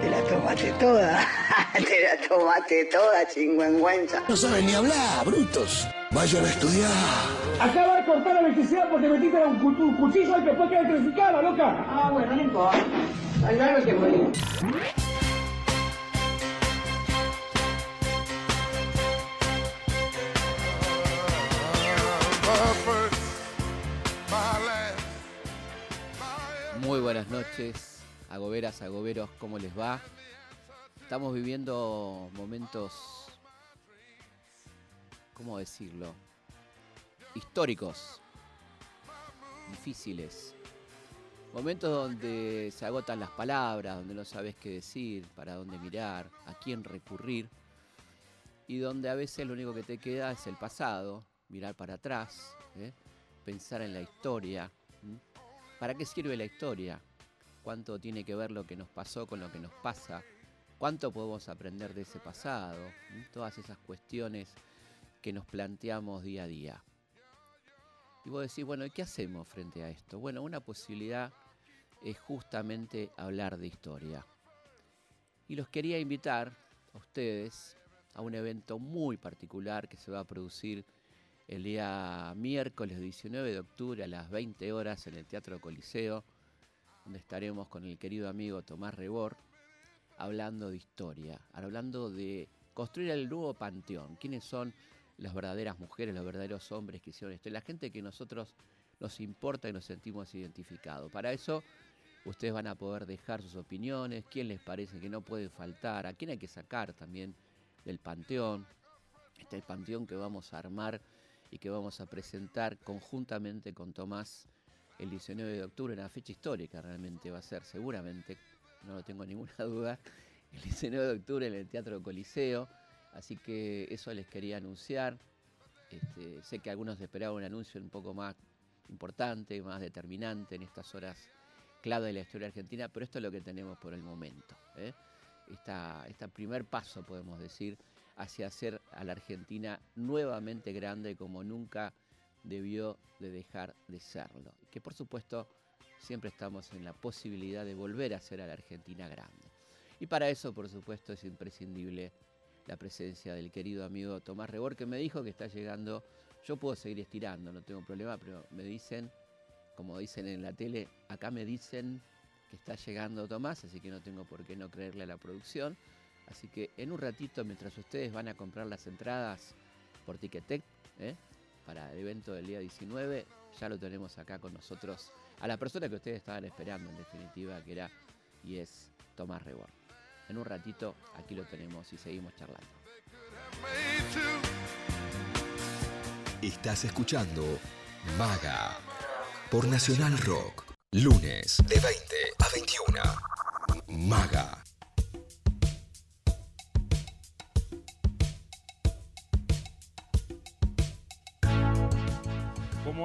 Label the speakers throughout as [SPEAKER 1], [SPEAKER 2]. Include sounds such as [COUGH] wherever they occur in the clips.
[SPEAKER 1] te la tomaste toda. [LAUGHS] te la tomaste toda, chingüengüenza.
[SPEAKER 2] No saben ni hablar, brutos. Vayan a estudiar.
[SPEAKER 3] Acaba de cortar la electricidad porque metiste un, cu- un cuchillo y después queda electrificada, loca.
[SPEAKER 1] Ah, bueno, no importa. Hay algo que morir.
[SPEAKER 4] Muy buenas noches, agoberas, agoberos, ¿cómo les va? Estamos viviendo momentos, ¿cómo decirlo? Históricos, difíciles. Momentos donde se agotan las palabras, donde no sabes qué decir, para dónde mirar, a quién recurrir. Y donde a veces lo único que te queda es el pasado, mirar para atrás, ¿eh? pensar en la historia. ¿Para qué sirve la historia? ¿Cuánto tiene que ver lo que nos pasó con lo que nos pasa? ¿Cuánto podemos aprender de ese pasado? Todas esas cuestiones que nos planteamos día a día. Y vos decís, bueno, ¿y qué hacemos frente a esto? Bueno, una posibilidad es justamente hablar de historia. Y los quería invitar a ustedes a un evento muy particular que se va a producir el día miércoles 19 de octubre a las 20 horas en el Teatro Coliseo, donde estaremos con el querido amigo Tomás Rebor hablando de historia, hablando de construir el nuevo panteón. ¿Quiénes son las verdaderas mujeres, los verdaderos hombres que hicieron esto? La gente que nosotros nos importa y nos sentimos identificados. Para eso ustedes van a poder dejar sus opiniones, quién les parece que no puede faltar, a quién hay que sacar también del panteón. Este es panteón que vamos a armar y que vamos a presentar conjuntamente con Tomás el 19 de octubre, una fecha histórica realmente va a ser, seguramente, no lo tengo [LAUGHS] ninguna duda, el 19 de octubre en el Teatro Coliseo, así que eso les quería anunciar. Este, sé que algunos esperaban un anuncio un poco más importante, más determinante en estas horas clave de la historia argentina, pero esto es lo que tenemos por el momento. ¿eh? Esta, este primer paso, podemos decir, hacia hacer a la Argentina nuevamente grande como nunca debió de dejar de serlo. Que por supuesto siempre estamos en la posibilidad de volver a ser a la Argentina grande. Y para eso, por supuesto, es imprescindible la presencia del querido amigo Tomás Rebor, que me dijo que está llegando. Yo puedo seguir estirando, no tengo problema, pero me dicen, como dicen en la tele, acá me dicen que está llegando Tomás, así que no tengo por qué no creerle a la producción. Así que en un ratito, mientras ustedes van a comprar las entradas por Ticketek, ¿eh? Para el evento del día 19, ya lo tenemos acá con nosotros a la persona que ustedes estaban esperando en definitiva, que era y es Tomás Rebor. En un ratito aquí lo tenemos y seguimos charlando.
[SPEAKER 5] Estás escuchando Maga por Nacional Rock. Lunes de 20 a 21. Maga.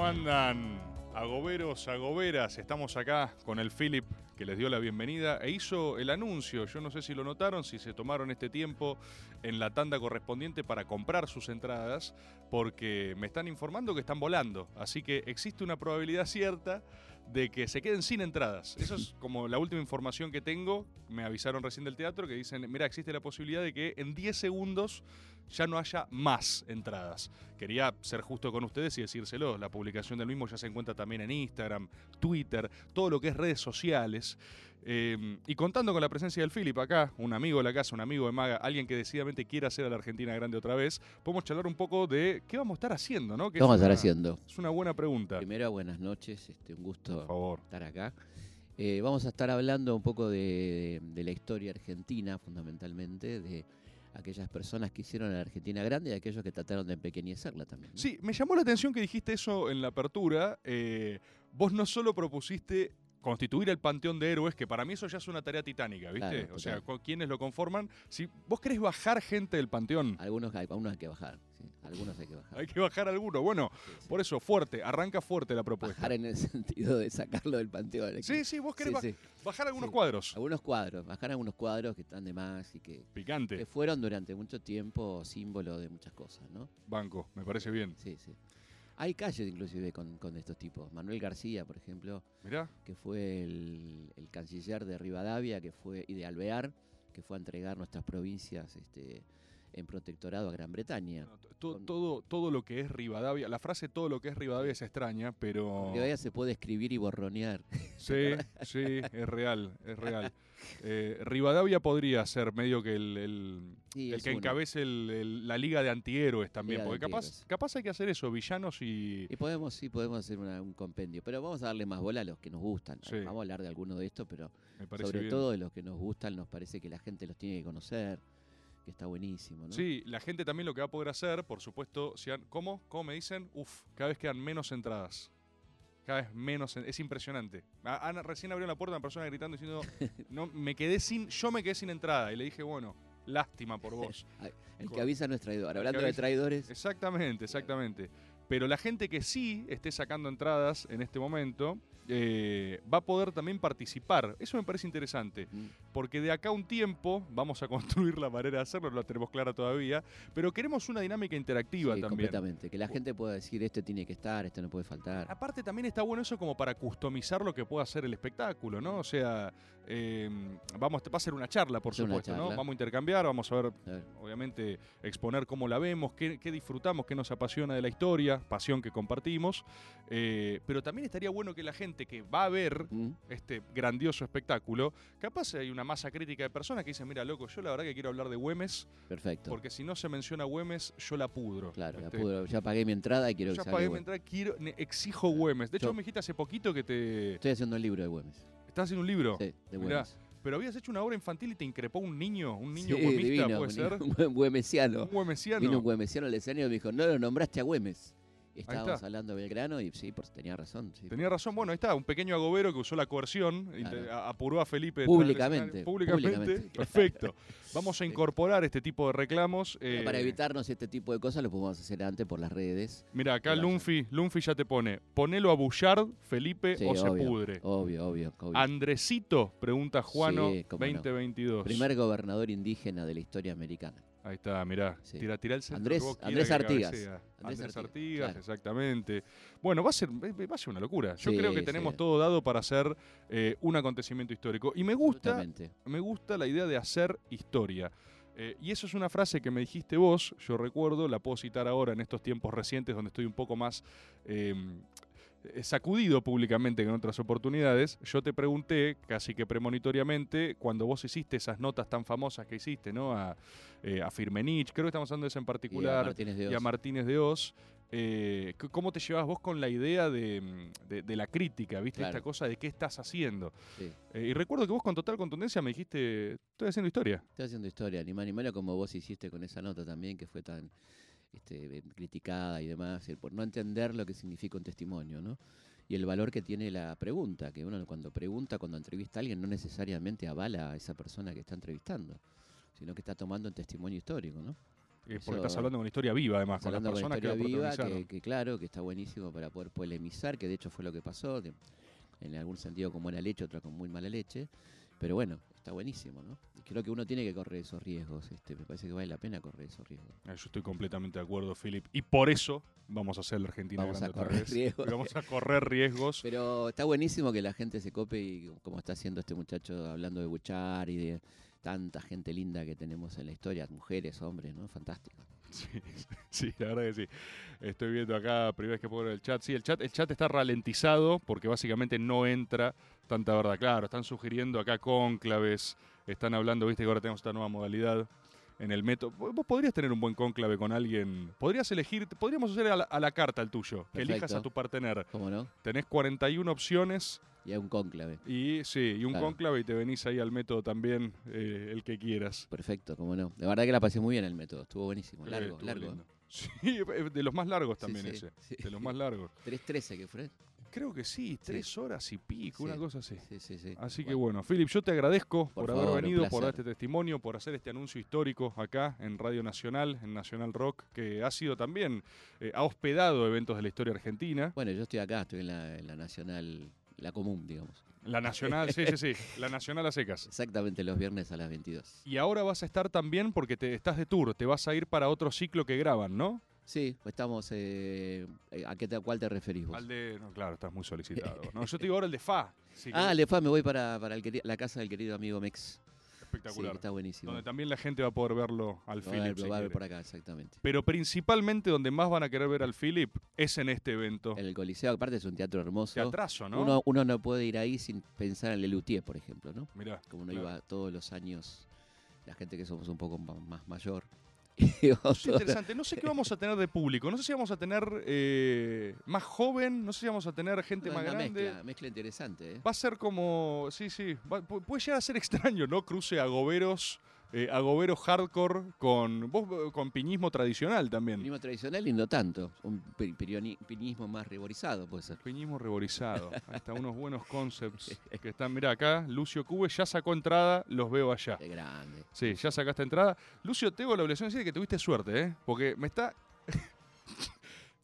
[SPEAKER 6] Andan? Agoberos, agoberas, estamos acá con el Philip que les dio la bienvenida e hizo el anuncio. Yo no sé si lo notaron, si se tomaron este tiempo en la tanda correspondiente para comprar sus entradas, porque me están informando que están volando. Así que existe una probabilidad cierta de que se queden sin entradas. Eso es como la última información que tengo. Me avisaron recién del teatro que dicen, mira, existe la posibilidad de que en 10 segundos ya no haya más entradas. Quería ser justo con ustedes y decírselo. La publicación del mismo ya se encuentra también en Instagram, Twitter, todo lo que es redes sociales. Eh, y contando con la presencia del Philip acá, un amigo de la casa, un amigo de Maga, alguien que decididamente quiere hacer a la Argentina grande otra vez, podemos charlar un poco de qué vamos a estar haciendo, ¿no? Que
[SPEAKER 4] ¿Qué vamos a
[SPEAKER 6] es
[SPEAKER 4] estar
[SPEAKER 6] una-
[SPEAKER 4] haciendo?
[SPEAKER 6] Es una buena pregunta.
[SPEAKER 4] Primero, buenas noches, este, un gusto
[SPEAKER 6] Por favor.
[SPEAKER 4] estar acá. Eh, vamos a estar hablando un poco de, de la historia argentina, fundamentalmente, de aquellas personas que hicieron a la Argentina grande y aquellos que trataron de empequeñecerla también. ¿no?
[SPEAKER 6] Sí, me llamó la atención que dijiste eso en la apertura. eh, vos no solo propusiste constituir el panteón de héroes, que para mí eso ya es una tarea titánica, ¿viste?
[SPEAKER 4] Claro,
[SPEAKER 6] o sea, ¿quiénes lo conforman? Si vos querés bajar gente del panteón,
[SPEAKER 4] Algunos hay, algunos hay que bajar. sí, Algunos hay que bajar.
[SPEAKER 6] hay que bajar alguno. Bueno, por eso, fuerte, arranca fuerte la propuesta.
[SPEAKER 4] Bajar en el sentido de sacarlo del panteón.
[SPEAKER 6] Sí, sí, vos querés ba- bajar algunos cuadros.
[SPEAKER 4] Algunos cuadros, bajar algunos cuadros que están de más y que,
[SPEAKER 6] Picante.
[SPEAKER 4] que fueron durante mucho tiempo símbolo de muchas cosas, ¿no?
[SPEAKER 6] Banco, me parece bien.
[SPEAKER 4] Sí, sí. Hay calles inclusive con, con estos tipos. Manuel García, por ejemplo,
[SPEAKER 6] Mirá,
[SPEAKER 4] que fue el, el canciller de Rivadavia que fue, y de Alvear, que fue a entregar nuestras provincias este, en protectorado a Gran Bretaña.
[SPEAKER 6] to-
[SPEAKER 4] Con-
[SPEAKER 6] todo, todo lo que es Rivadavia, la frase todo lo que es Rivadavia es extraña, pero...
[SPEAKER 4] Rivadavia se puede escribir y borronear. [LAUGHS]
[SPEAKER 6] Sí, sí, es real, es real. Eh, Rivadavia podría ser medio que el, el-
[SPEAKER 4] Sí,
[SPEAKER 6] el
[SPEAKER 4] es
[SPEAKER 6] que
[SPEAKER 4] uno.
[SPEAKER 6] encabece el- el- la liga de antihéroes también,
[SPEAKER 4] Liga
[SPEAKER 6] porque capaz, capaz hay que hacer eso, villanos y...
[SPEAKER 4] Y podemos, sí, podemos hacer una- un compendio. Pero vamos a darle más bola a los que nos gustan.
[SPEAKER 6] Sí.
[SPEAKER 4] Vamos a hablar de alguno de estos, pero sobre
[SPEAKER 6] bien.
[SPEAKER 4] todo de los que nos gustan, nos parece que la gente los tiene que conocer, que está buenísimo, ¿no?
[SPEAKER 6] Sí, la gente también lo que va a poder hacer, por supuesto, si han- ¿cómo? ¿Cómo me dicen? Uf, cada vez quedan menos entradas. Cada vez menos, en- es impresionante. A- Ana recién abrió la puerta una persona gritando diciendo, [LAUGHS] no, me quedé sin, yo me quedé sin entrada. Y le dije, bueno, lástima por [LAUGHS] vos.
[SPEAKER 4] El que avisa no es traidor. Hablando de traidores,
[SPEAKER 6] Exactamente, exactamente. Pero la gente que sí esté sacando entradas en este momento eh, va a poder también participar. Eso me parece interesante.
[SPEAKER 4] mm,
[SPEAKER 6] Porque de acá a un tiempo vamos a [LAUGHS] construir la manera de hacerlo, no la tenemos clara todavía. Pero queremos una dinámica interactiva
[SPEAKER 4] sí,
[SPEAKER 6] también.
[SPEAKER 4] completamente. Que la gente pueda decir, este tiene que estar, este no puede faltar.
[SPEAKER 6] Aparte también está bueno eso como para customizar lo que pueda hacer el espectáculo, ¿no? O sea, eh, vamos, va a ser una charla, por supuesto, ¿no? Vamos a intercambiar, vamos a ver,
[SPEAKER 4] A
[SPEAKER 6] obviamente, exponer cómo la vemos, qué, qué disfrutamos, qué nos apasiona de la historia, pasión que compartimos. Eh, pero también estaría bueno que la gente que va a ver
[SPEAKER 4] mm,
[SPEAKER 6] este grandioso espectáculo, capaz hay una masa crítica de personas que dicen, mira, loco, yo la verdad que quiero hablar de Güemes,
[SPEAKER 4] Perfecto.
[SPEAKER 6] porque si no se menciona Güemes, yo la pudro.
[SPEAKER 4] Claro, la
[SPEAKER 6] Este,
[SPEAKER 4] pudro. ya pagué mi entrada y quiero
[SPEAKER 6] ya
[SPEAKER 4] que
[SPEAKER 6] pagué mi entrada, quiero, exijo Güemes. De hecho,
[SPEAKER 4] Yo-
[SPEAKER 6] me dijiste hace poquito que te...
[SPEAKER 4] Estoy haciendo el libro de Güemes.
[SPEAKER 6] ¿Estás haciendo un libro?
[SPEAKER 4] Sí, de
[SPEAKER 6] Mirá. Pero habías hecho una obra infantil y te increpó un niño, un niño
[SPEAKER 4] Sí,
[SPEAKER 6] güemista,
[SPEAKER 4] divino,
[SPEAKER 6] puede
[SPEAKER 4] un
[SPEAKER 6] ser. [LAUGHS]
[SPEAKER 4] Un buen güemesiano.
[SPEAKER 6] Un güemesiano.
[SPEAKER 4] Vino un güemesiano al escenario y me dijo, no lo nombraste a Güemes. Estábamos hablando de Belgrano y sí, pues tenía razón. sí.
[SPEAKER 6] Tenía razón, bueno, ahí está, un pequeño agobero que usó la coerción,
[SPEAKER 4] Claro.
[SPEAKER 6] apuró a Felipe.
[SPEAKER 4] Públicamente.
[SPEAKER 6] Públicamente.
[SPEAKER 4] públicamente.
[SPEAKER 6] Perfecto. Vamos a incorporar este tipo de reclamos. Eh,
[SPEAKER 4] para evitarnos este tipo de cosas lo podemos hacer antes por las redes.
[SPEAKER 6] Mira, acá. Lunfi, Lunfi ya te pone, ponelo a Bullard, Felipe,
[SPEAKER 4] Sí,
[SPEAKER 6] o se pudre.
[SPEAKER 4] Obvio, obvio. obvio.
[SPEAKER 6] Andresito, pregunta Juano,
[SPEAKER 4] Sí, cómo no.
[SPEAKER 6] 2022.
[SPEAKER 4] Primer gobernador indígena de la historia americana.
[SPEAKER 6] Ahí está, mirá.
[SPEAKER 4] Sí.
[SPEAKER 6] Tira, tira el centro
[SPEAKER 4] Andrés-
[SPEAKER 6] que vos
[SPEAKER 4] Andrés
[SPEAKER 6] quieras que
[SPEAKER 4] Artigas. Andrés
[SPEAKER 6] Andrés,
[SPEAKER 4] Artigas,
[SPEAKER 6] Artigas,
[SPEAKER 4] claro.
[SPEAKER 6] exactamente. Bueno, va a ser, va a ser una locura. Yo
[SPEAKER 4] Sí,
[SPEAKER 6] creo que tenemos
[SPEAKER 4] sí.
[SPEAKER 6] todo dado para hacer eh, un acontecimiento histórico. Y me gusta, me gusta la idea de hacer historia. Eh, y eso es una frase que me dijiste vos, yo recuerdo, la puedo citar ahora en estos tiempos recientes donde estoy un poco más eh, eh, sacudido públicamente en otras oportunidades. Yo te pregunté, casi que premonitoriamente, cuando vos hiciste esas notas tan famosas que hiciste, ¿no? A, eh, a Firmenich, creo que estamos hablando de eso en
[SPEAKER 4] Y a
[SPEAKER 6] particular,
[SPEAKER 4] Martínez de
[SPEAKER 6] y a. Martínez de Oz. eh, ¿Cómo te llevas vos con la idea de, de- de la crítica? ¿Viste?
[SPEAKER 4] Claro.
[SPEAKER 6] Esta cosa de qué estás haciendo.
[SPEAKER 4] Sí.
[SPEAKER 6] Eh, y recuerdo que vos con total contundencia me dijiste, estoy haciendo historia.
[SPEAKER 4] Estoy haciendo historia, ni más ni menos como vos hiciste con esa nota también, que fue tan este, eh, criticada y demás, por no entender lo que significa un testimonio, ¿no? Y el valor que tiene la pregunta, que uno cuando pregunta, cuando entrevista a alguien, no necesariamente avala a esa persona que está entrevistando, sino que está tomando un testimonio histórico, ¿no? Eso-
[SPEAKER 6] porque estás hablando con una historia viva, además, con las
[SPEAKER 4] con
[SPEAKER 6] personas que
[SPEAKER 4] viva, que, claro, que está buenísimo para poder polemizar, que de hecho fue lo que pasó, de- en algún sentido con buena leche, otra con muy mala leche, pero bueno, está buenísimo, ¿no? Y creo que uno tiene que correr esos riesgos, este, me parece que vale la pena correr esos riesgos.
[SPEAKER 6] Eh, Yo estoy completamente de acuerdo, Philip. Y por eso vamos a hacer la Argentina
[SPEAKER 4] Vamos a
[SPEAKER 6] grande otra
[SPEAKER 4] correr
[SPEAKER 6] vez.
[SPEAKER 4] riesgos.
[SPEAKER 6] Y [LAUGHS] vamos a correr riesgos.
[SPEAKER 4] Pero está buenísimo que la gente se cope y como está haciendo este muchacho hablando de Buchar y de tanta gente linda que tenemos en la historia, mujeres, hombres, ¿no? Fantástico. [LAUGHS]
[SPEAKER 6] Sí, sí, la verdad que sí. Estoy viendo acá, primera vez que pongo el chat. Sí, el chat, el chat está ralentizado porque básicamente no entra tanta verdad. Claro, están sugiriendo acá cónclaves, están hablando, viste que ahora tenemos esta nueva modalidad en el método. Vos podrías tener un buen cónclave con alguien. Podrías elegir, podríamos hacer a la, a la carta el tuyo, que elijas a tu partener.
[SPEAKER 4] ¿Cómo no?
[SPEAKER 6] Tenés 41 opciones
[SPEAKER 4] Y hay un cónclave.
[SPEAKER 6] y sí, y un
[SPEAKER 4] Claro.
[SPEAKER 6] cónclave y te venís ahí al método también, eh, el que quieras.
[SPEAKER 4] Perfecto, cómo no. De verdad que la pasé muy bien el método, estuvo buenísimo,
[SPEAKER 6] Eh,
[SPEAKER 4] largo,
[SPEAKER 6] estuvo
[SPEAKER 4] largo.
[SPEAKER 6] lindo. [LAUGHS] Sí, eh, de los más largos también
[SPEAKER 4] sí,
[SPEAKER 6] ese. De los más largos. [LAUGHS]
[SPEAKER 4] 3.13 que fue.
[SPEAKER 6] Creo que sí, tres horas y pico, una cosa así.
[SPEAKER 4] Sí, sí, sí.
[SPEAKER 6] Así que bueno, Philip, yo te agradezco por,
[SPEAKER 4] Por
[SPEAKER 6] haber
[SPEAKER 4] favor,
[SPEAKER 6] venido, por dar este testimonio, por hacer este anuncio histórico acá en Radio Nacional, en Nacional Rock, que ha sido también, eh, ha hospedado eventos de la historia argentina.
[SPEAKER 4] Bueno, yo estoy acá, estoy en la, en la Nacional, la común, digamos.
[SPEAKER 6] La Nacional, sí, sí, sí, la Nacional a secas. [LAUGHS]
[SPEAKER 4] Exactamente los viernes a las 22.
[SPEAKER 6] Y ahora vas a estar también porque te estás de tour, te vas a ir para otro ciclo que graban, ¿no?
[SPEAKER 4] Sí, estamos. eh, eh, ¿A qué te, a cuál te referís vos?
[SPEAKER 6] Al de. No, claro, estás muy solicitado. No, yo te digo ahora el de Fa. sí, [LAUGHS]
[SPEAKER 4] ah,
[SPEAKER 6] que-
[SPEAKER 4] le fue, me voy para, para el la casa del querido amigo Mex.
[SPEAKER 6] Espectacular.
[SPEAKER 4] Sí, está buenísimo.
[SPEAKER 6] donde también la gente va a poder verlo al
[SPEAKER 4] Lo ver-
[SPEAKER 6] Philip.
[SPEAKER 4] va a ver por acá, exactamente.
[SPEAKER 6] Pero principalmente donde más van a querer ver al Philip es en este evento.
[SPEAKER 4] En el Coliseo, aparte es un teatro hermoso.
[SPEAKER 6] Teatrazo, ¿no?
[SPEAKER 4] Uno, uno no puede ir ahí sin pensar en Lelutier, por ejemplo, ¿no?
[SPEAKER 6] Mirá,
[SPEAKER 4] Como uno
[SPEAKER 6] claro.
[SPEAKER 4] iba todos los años, la gente que somos un poco más mayor. [LAUGHS]
[SPEAKER 6] Es interesante. No sé qué vamos a tener de público. No sé si vamos a tener eh, más joven. No sé si vamos a tener gente
[SPEAKER 4] Una
[SPEAKER 6] más grande.
[SPEAKER 4] mezcla, mezcla interesante, ¿eh?
[SPEAKER 6] Va a ser como. Sí, sí. va- pu- puede llegar a ser [LAUGHS] extraño, ¿no? Cruce agoberos. Eh, agoberos hardcore con. Vos con piñismo tradicional también.
[SPEAKER 4] Piñismo tradicional y no tanto. Un pi- piñismo más riborizado puede ser.
[SPEAKER 6] Piñismo reborizado. Ahí están unos buenos concepts que están. Mirá acá, Lucio Cube ya sacó entrada, los veo allá.
[SPEAKER 4] Qué grande.
[SPEAKER 6] Sí, ya sacaste entrada. Lucio, tengo la obligación de decir que tuviste suerte, ¿eh? Porque me está. [LAUGHS]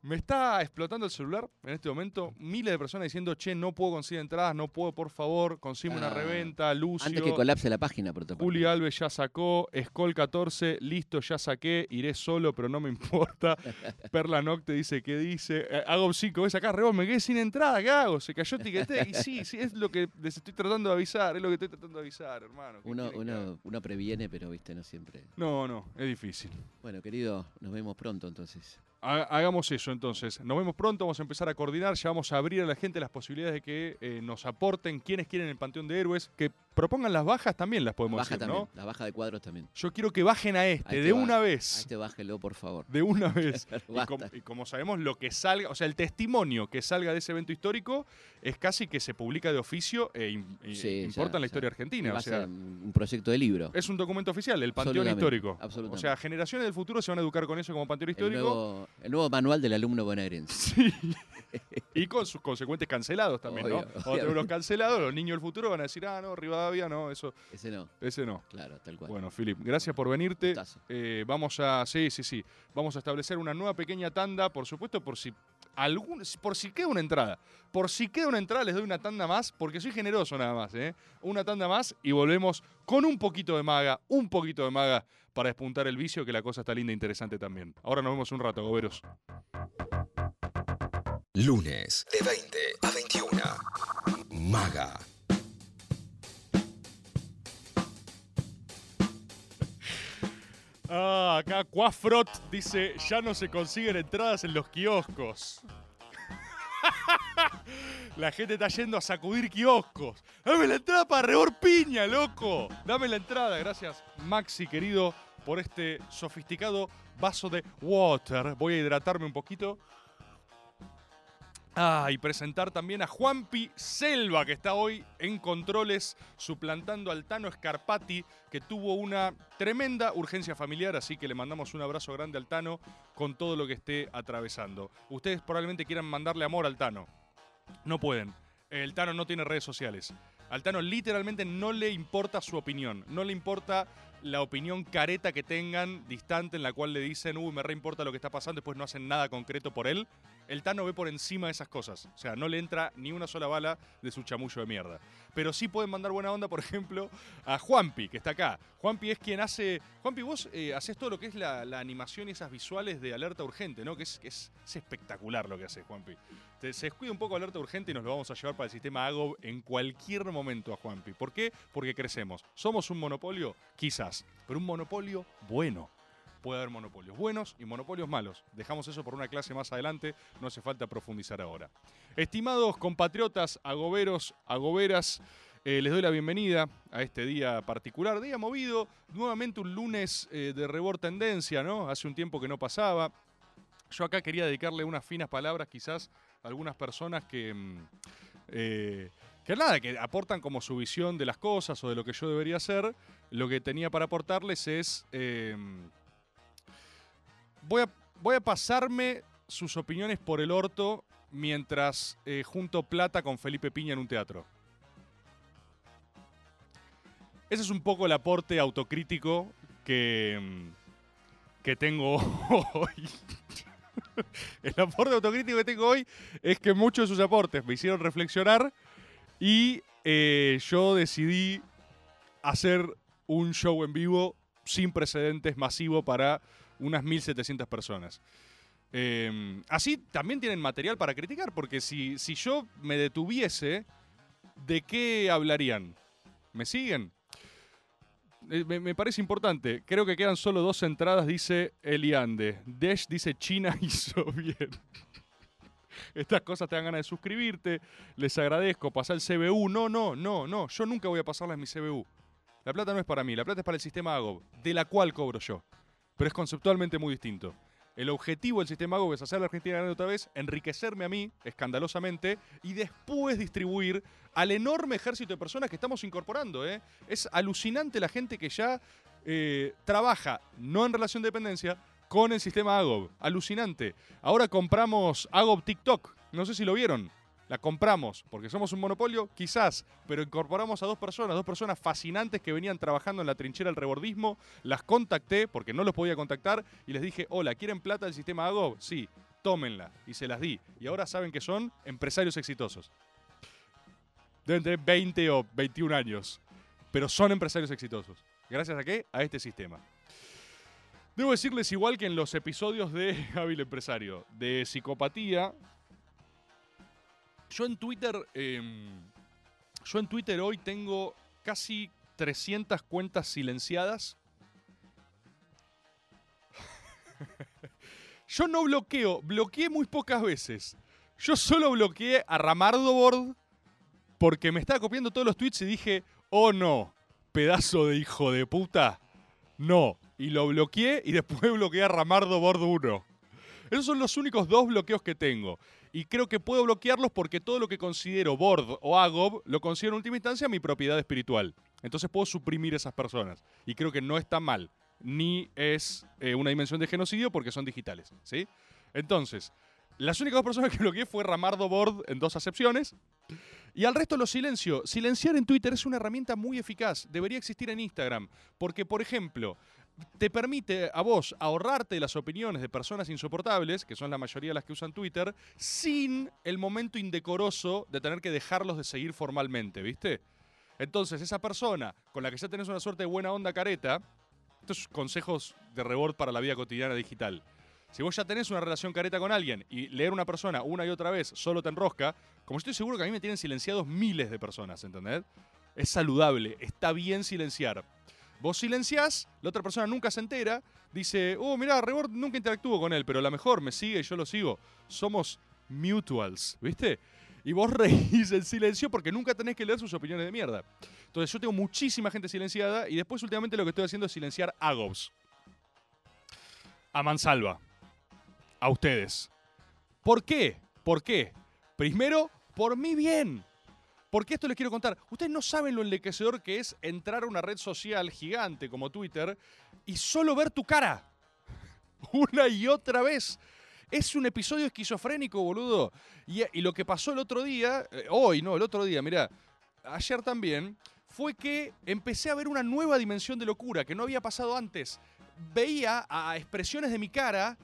[SPEAKER 6] me está explotando el celular en este momento. Miles de personas diciendo, che, no puedo conseguir entradas, no puedo, por favor, consigue una
[SPEAKER 4] Ah,
[SPEAKER 6] reventa, Lucio.
[SPEAKER 4] Antes que colapse la página, por.
[SPEAKER 6] Juli Alves ya sacó, Skol 14, listo, ya saqué, iré solo, pero no me importa. [LAUGHS] Perla Nocte dice, ¿qué dice? Eh, hago 5 ves acá, Rebón, me quedé sin entrada, ¿qué hago? Se cayó Tiquetec. Y sí, sí, es lo que les estoy tratando de avisar, es lo que estoy tratando de avisar, hermano. ¿Qué
[SPEAKER 4] Uno, uno, uno previene, pero viste, no siempre.
[SPEAKER 6] No, no, es difícil.
[SPEAKER 4] Bueno, querido, nos vemos pronto entonces.
[SPEAKER 6] Ha- Hagamos eso entonces. Nos vemos pronto, vamos a empezar a coordinar, ya vamos a abrir a la gente las posibilidades de que eh, nos aporten quienes quieren el Panteón de Héroes, que propongan las bajas también las podemos
[SPEAKER 4] baja
[SPEAKER 6] decir,
[SPEAKER 4] también,
[SPEAKER 6] ¿no?
[SPEAKER 4] la baja de cuadros también.
[SPEAKER 6] Yo quiero que bajen a este,
[SPEAKER 4] A este
[SPEAKER 6] de una
[SPEAKER 4] A
[SPEAKER 6] vez.
[SPEAKER 4] este bájelo, por favor.
[SPEAKER 6] De una [LAUGHS] vez. y,
[SPEAKER 4] Basta.
[SPEAKER 6] com- y como sabemos, lo que salga, o sea, el testimonio que salga de ese evento histórico es casi que se publica de oficio e
[SPEAKER 4] Sí,
[SPEAKER 6] importa
[SPEAKER 4] ya,
[SPEAKER 6] en la historia argentina.
[SPEAKER 4] va
[SPEAKER 6] O
[SPEAKER 4] a
[SPEAKER 6] sea,
[SPEAKER 4] ser un proyecto de libro.
[SPEAKER 6] es un documento oficial, el Panteón
[SPEAKER 4] Absolutamente,
[SPEAKER 6] Histórico. O
[SPEAKER 4] absolutamente.
[SPEAKER 6] sea, generaciones del futuro se van a educar con eso como Panteón Histórico.
[SPEAKER 4] Nuevo, el nuevo manual del alumno bonaerense.
[SPEAKER 6] Y con sus consecuentes cancelados también, ¿no?
[SPEAKER 4] Obvio,
[SPEAKER 6] tener unos cancelados, los niños del futuro van a decir, ah, no, Rivadavia, no, eso,
[SPEAKER 4] Ese no,
[SPEAKER 6] ese no.
[SPEAKER 4] claro, tal cual.
[SPEAKER 6] Bueno, Filip, gracias por venirte. Eh, vamos a, sí, sí, sí, vamos a establecer una nueva pequeña tanda, por supuesto, por si algún, por si queda una entrada, por si queda una entrada les doy una tanda más, porque soy generoso nada más, ¿eh? Una tanda más y volvemos con un poquito de maga, un poquito de maga para despuntar el vicio, que la cosa está linda e interesante también. Ahora nos vemos un rato, goberos.
[SPEAKER 5] Lunes de 20 a 21. Maga.
[SPEAKER 6] Ah, acá Quafrot dice, ya no se consiguen entradas en los kioscos. [LAUGHS] La gente está yendo a sacudir kioscos. Dame la entrada para Rebor Piña, loco. Dame la entrada. Gracias, Maxi, querido, por este sofisticado vaso de water. Voy a hidratarme un poquito. Ah, y presentar también a Juanpi Selva, que está hoy en controles, suplantando al Tano Scarpati, que tuvo una tremenda urgencia familiar, así que le mandamos un abrazo grande al Tano con todo lo que esté atravesando. Ustedes probablemente quieran mandarle amor al Tano. No pueden. El Tano no tiene redes sociales. Al Tano literalmente no le importa su opinión, no le importa la opinión careta que tengan distante en la cual le dicen, uy, me re importa lo que está pasando, después no hacen nada concreto por él. El Tano ve por encima de esas cosas. O sea, no le entra ni una sola bala de su chamullo de mierda. Pero sí pueden mandar buena onda, por ejemplo, a Juanpi, que está acá. Juanpi es quien hace. Juanpi, vos eh, haces todo lo que es la, animación y esas visuales de alerta urgente, ¿no? Que es, espectacular lo que hace Juanpi. Se descuida un poco alerta urgente y nos lo vamos a llevar para el sistema AGOB en cualquier momento a Juanpi. ¿Por qué? Porque crecemos. ¿Somos un monopolio? Quizás. Pero un monopolio bueno puede haber monopolios buenos y monopolios malos. Dejamos eso por una clase más adelante, no hace falta profundizar ahora. Estimados compatriotas, agoberos, agoberas, eh, les doy la bienvenida a este día particular, día movido, nuevamente un lunes eh, de rebor tendencia, ¿no? Hace un tiempo que no pasaba. Yo acá quería dedicarle unas finas palabras quizás a algunas personas que... mm, eh, que nada, que aportan como su visión de las cosas o de lo que yo debería hacer. Lo que tenía para aportarles es... eh, voy, a, voy a pasarme sus opiniones por el orto mientras eh, junto plata con Felipe Piña en un teatro. Ese es un poco el aporte autocrítico que, mm, que tengo [LAUGHS] hoy. el aporte autocrítico que tengo hoy es que muchos de sus aportes me hicieron reflexionar y eh, yo decidí hacer un show en vivo sin precedentes masivo para unas 1.700 personas. Eh, así también tienen material para criticar, porque si, si yo me detuviese, ¿de qué hablarían? ¿Me siguen? Eh, me, parece importante. Creo que quedan solo dos entradas, dice Eliande. Desh dice China [LAUGHS] hizo bien. Estas cosas te dan ganas de suscribirte. Les agradezco. Pasar el CBU. No, no, no, no. Yo nunca voy a pasarles mi CBU. La plata no es para mí. La plata es para el sistema AGOB, de la cual cobro yo. Pero es conceptualmente muy distinto. El objetivo del sistema AGOB es hacer la Argentina ganar otra vez, enriquecerme a mí, escandalosamente, y después distribuir al enorme ejército de personas que estamos incorporando. ¿eh? Es alucinante la gente que ya eh, trabaja, no en relación de dependencia, con el sistema AGOB. Alucinante. Ahora compramos AGOB TikTok. No sé si lo vieron. La compramos porque somos un monopolio, quizás, pero incorporamos a dos personas, dos personas fascinantes que venían trabajando en la trinchera del rebordismo. Las contacté porque no los podía contactar y les dije, hola, ¿quieren plata del sistema AGOB? Sí, tómenla. Y se las di. Y ahora saben que son empresarios exitosos. Deben tener 20 o 21 años, pero son empresarios exitosos. ¿Gracias a qué? A este sistema. Debo decirles igual que en los episodios de [LAUGHS] Hábil Empresario, de psicopatía, yo en Twitter, em, yo en Twitter hoy tengo casi 300 cuentas silenciadas. yo no bloqueo, bloqueé muy pocas veces. Yo solo bloqueé a Ramardo Bord porque me estaba copiando todos los tweets y dije, oh no, pedazo de hijo de puta. No. Y lo bloqueé y [LAUGHS] después bloqueé a Ramardo Bord 1. Esos son los únicos dos bloqueos que tengo. Y creo que puedo bloquearlos porque todo lo que considero Bord o Agob lo considero en última instancia mi propiedad espiritual. Entonces puedo suprimir esas personas. Y creo que no está mal. Ni es eh, una dimensión de genocidio porque son digitales. ¿sí? Entonces, las únicas dos personas que [LAUGHS] bloqueé fue Ramardo Bord en dos acepciones. Y al resto lo silencio. Silenciar en Twitter es una herramienta muy eficaz. Debería existir en Instagram. Porque, por ejemplo, te permite a vos ahorrarte las opiniones de personas insoportables, que son la mayoría de las que usan Twitter, sin el momento indecoroso de tener que dejarlos de seguir formalmente, ¿viste? Entonces, esa persona con la que ya tenés una suerte de buena onda careta, estos consejos de rebord para la vida cotidiana digital. Si vos ya tenés una relación careta con alguien y leer una persona una y otra vez solo te enrosca, como estoy seguro que a mí me tienen silenciados miles de personas, ¿entendés? Es saludable, está bien silenciar. Vos silenciás, la otra persona nunca se entera, dice, oh, mirá, Rebord nunca interactúo con él, pero la mejor me sigue y yo lo sigo. Somos mutuals, ¿viste? Y vos [LAUGHS] reís en silencio porque nunca tenés que leer sus opiniones de mierda. Entonces yo tengo muchísima gente silenciada y después últimamente lo que estoy haciendo es silenciar a Gobs. A Mansalva. A ustedes. ¿Por qué? ¿Por qué? Primero, por mi bien. Porque esto les quiero contar. Ustedes no saben lo enriquecedor que es entrar a una red social gigante como Twitter y solo ver tu cara. [LAUGHS] Una y otra vez. Es un episodio esquizofrénico, boludo. Y, lo que pasó el otro día, eh, hoy, no, el otro día, mirá, ayer también, fue que empecé a ver una nueva dimensión de locura que no había pasado antes. Veía a expresiones de mi cara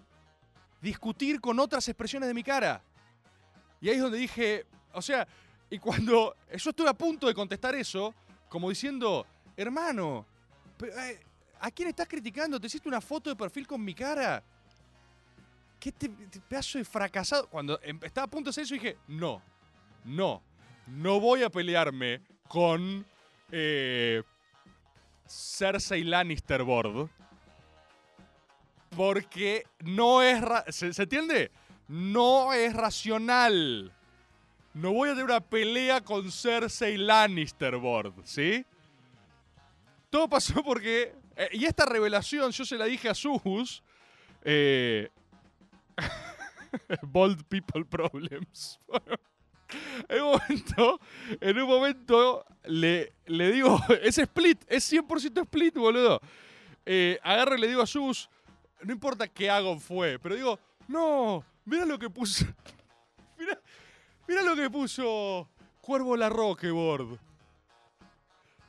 [SPEAKER 6] discutir con otras expresiones de mi cara. Y ahí es donde dije, o sea, y cuando yo estuve a punto de contestar eso, como diciendo, hermano, eh, ¿a quién estás criticando? ¿Te hiciste una foto de perfil con mi cara? ¿Qué te, te pedazo de fracasado? Cuando em- estaba a punto de hacer eso dije, no, no, no voy a pelearme con eh, Cersei Lannister Board. Porque no es... ¿Se, se entiende? No es racional. No voy a tener una pelea con Cersei Lannister Board, ¿sí? Todo pasó porque... eh, y esta revelación yo se la dije a Sus. Eh, [LAUGHS] Bold People Problems. [LAUGHS] en un momento, en un momento le, le digo, [LAUGHS] es split, es 100% split, boludo. Eh, agarro y le digo a Sus, no importa qué hago fue, pero digo, no, mira lo que puse. Mirá, lo que puso Cuervo La Roquebord.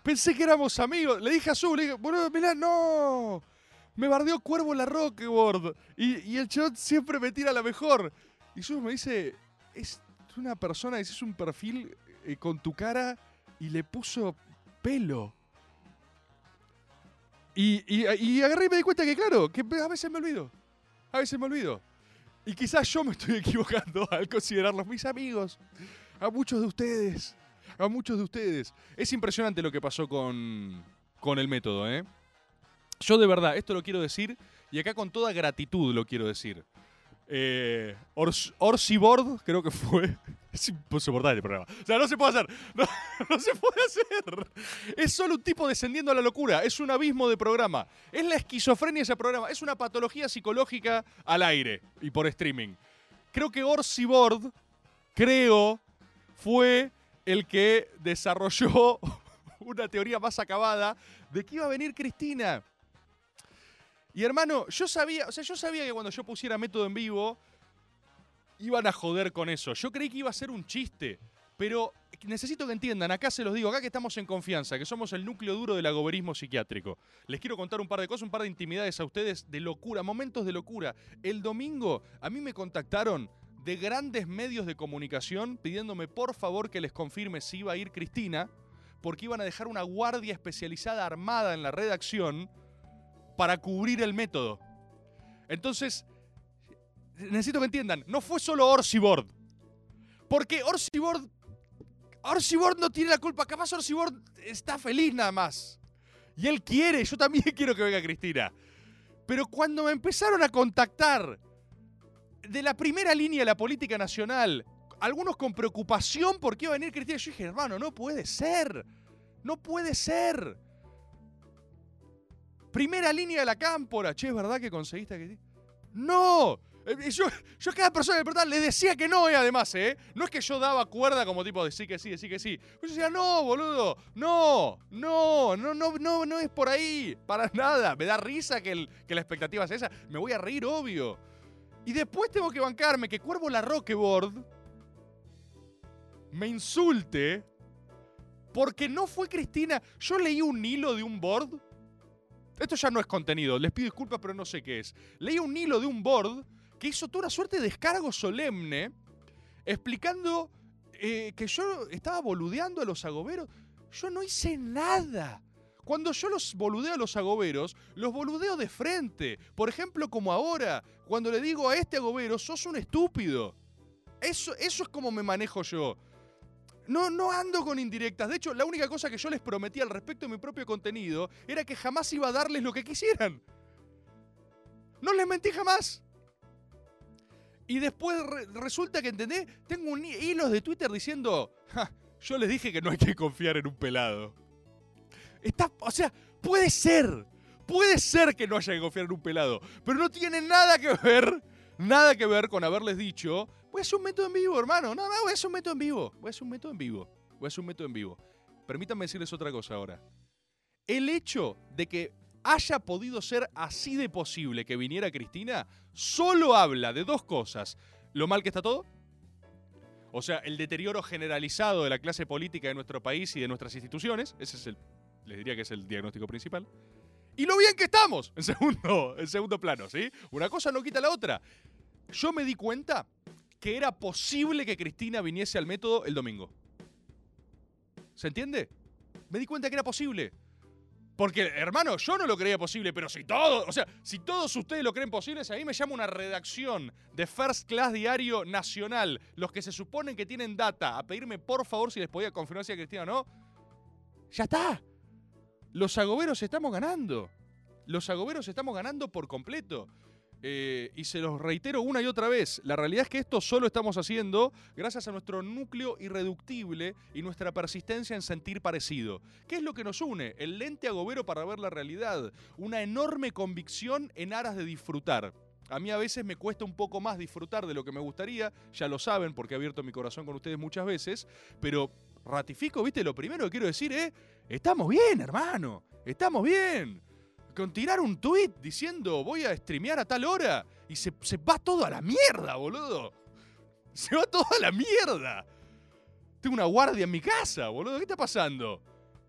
[SPEAKER 6] Pensé que éramos amigos. Le dije a Azul, le dije, boludo, mirá, no. Me bardeó Cuervo La Roquebord. Y, y el chabón siempre me tira la mejor. Y Sus me dice, es una persona, es un perfil eh, con tu cara y le puso pelo. Y, y, y agarré y me di cuenta que, claro, que a veces me olvido. A veces me olvido. Y quizás yo me estoy [LAUGHS] equivocando al considerarlos mis amigos. A muchos de ustedes. A muchos de ustedes. Es impresionante lo que pasó con, con el método, ¿eh? Yo de verdad, esto lo quiero decir, y acá con toda gratitud lo quiero decir. Eh, Ors- creo que fue. Es insoportable el programa. O sea, no se puede hacer. [LAUGHS] No, no se puede hacer. Es solo un tipo descendiendo a la locura. Es un abismo de programa. Es la esquizofrenia ese programa. Es una patología psicológica al aire y por streaming. Creo que Orsibord, creo, fue el que desarrolló [LAUGHS] una teoría más acabada de que iba a venir Cristina. Y hermano, yo sabía, o sea, yo sabía que cuando yo pusiera método en vivo iban a joder con eso. Yo creí que iba a ser un chiste, pero necesito que entiendan, acá se los digo, acá que estamos en confianza, que somos el núcleo duro del agoberismo psiquiátrico. Les quiero contar un par de cosas, un par de intimidades a ustedes de locura, momentos de locura. El domingo a mí me contactaron de grandes medios de comunicación pidiéndome por favor que les confirme si iba a ir Cristina, porque iban a dejar una guardia especializada armada en la redacción para cubrir el método. Entonces, necesito que entiendan, no fue solo Orsibord. Porque Orsibord, Orsibord no tiene la culpa. Capaz Orsibord está feliz nada más. Y él quiere, yo también [LAUGHS] quiero que venga Cristina. Pero cuando me empezaron a contactar de la primera línea de la política nacional, algunos con preocupación por qué iba a venir Cristina, yo dije, hermano, no puede ser. No puede ser. Primera línea de la cámpora. Che, ¿es verdad que conseguiste que.? ¡No! Eh, Yo, a cada persona que preguntaba le decía que no, eh, además, ¿eh? No es que yo daba cuerda como tipo sí que sí, de sí que sí. Yo decía, no, boludo, no, no, no, no, no, no es por ahí, para nada. Me da risa que, la expectativa sea esa. Me voy a reír, obvio. Y después tengo que bancarme que Cuervo La Roquebord me insulte porque no fue Cristina. Yo leí un hilo de un board. Esto ya no es contenido, les pido disculpas, pero no sé qué es. Leí un hilo de un board que hizo toda una suerte de descargo solemne explicando eh, que yo estaba boludeando a los agoberos. Yo no hice nada. Cuando yo los boludeo a los agoberos, los boludeo de frente. Por ejemplo, como ahora, cuando le digo a este agobero, sos un estúpido. Eso, eso es como me manejo yo. No, no ando con indirectas. De hecho, la única cosa que yo les prometí al respecto de mi propio contenido era que jamás iba a darles lo que quisieran. No les mentí jamás. Y después re- resulta que, ¿entendés? Tengo un hi- hilos de Twitter diciendo, "Ja, yo les dije que no hay que confiar en un pelado. Está, o sea, puede ser, puede ser que no haya que confiar en un pelado, pero no tiene nada que ver, nada que ver con haberles dicho, voy a hacer un método en vivo, hermano. No, no, voy a hacer un método en vivo, voy a hacer un método en vivo, voy a hacer un método en vivo. Permítanme decirles otra cosa ahora. El hecho de que haya podido ser así de posible que viniera Cristina, solo habla de dos cosas. Lo mal que está todo. O sea, el deterioro generalizado de la clase política de nuestro país y de nuestras instituciones. Ese es el, les diría que es el diagnóstico principal. Y lo bien que estamos, en segundo, en segundo plano, ¿sí? Una cosa no quita la otra. Yo me di cuenta que era posible que Cristina viniese al método el domingo. ¿Se entiende? Me di cuenta que era posible. Porque, hermano, yo no lo creía posible, pero si todos, o sea, si todos ustedes lo creen posible, si a mí me llama una redacción de First Class Diario Nacional, los que se suponen que tienen data, a pedirme por favor si les podía confirmar si era Cristina o no, ya está. Los agoberos estamos ganando. Los agoberos estamos ganando por completo. Eh, y se los reitero una y otra vez, la realidad es que esto solo estamos haciendo gracias a nuestro núcleo irreductible y nuestra persistencia en sentir parecido. ¿Qué es lo que nos une? El lente agobero para ver la realidad, una enorme convicción en aras de disfrutar. A mí a veces me cuesta un poco más disfrutar de lo que me gustaría, ya lo saben porque he abierto mi corazón con ustedes muchas veces, pero ratifico, viste, lo primero que quiero decir es, estamos bien, hermano, estamos bien con tirar un tweet diciendo voy a streamear a tal hora y se, se va todo a la mierda, boludo. Se va todo a la mierda. Tengo una guardia en mi casa, boludo. ¿Qué está pasando?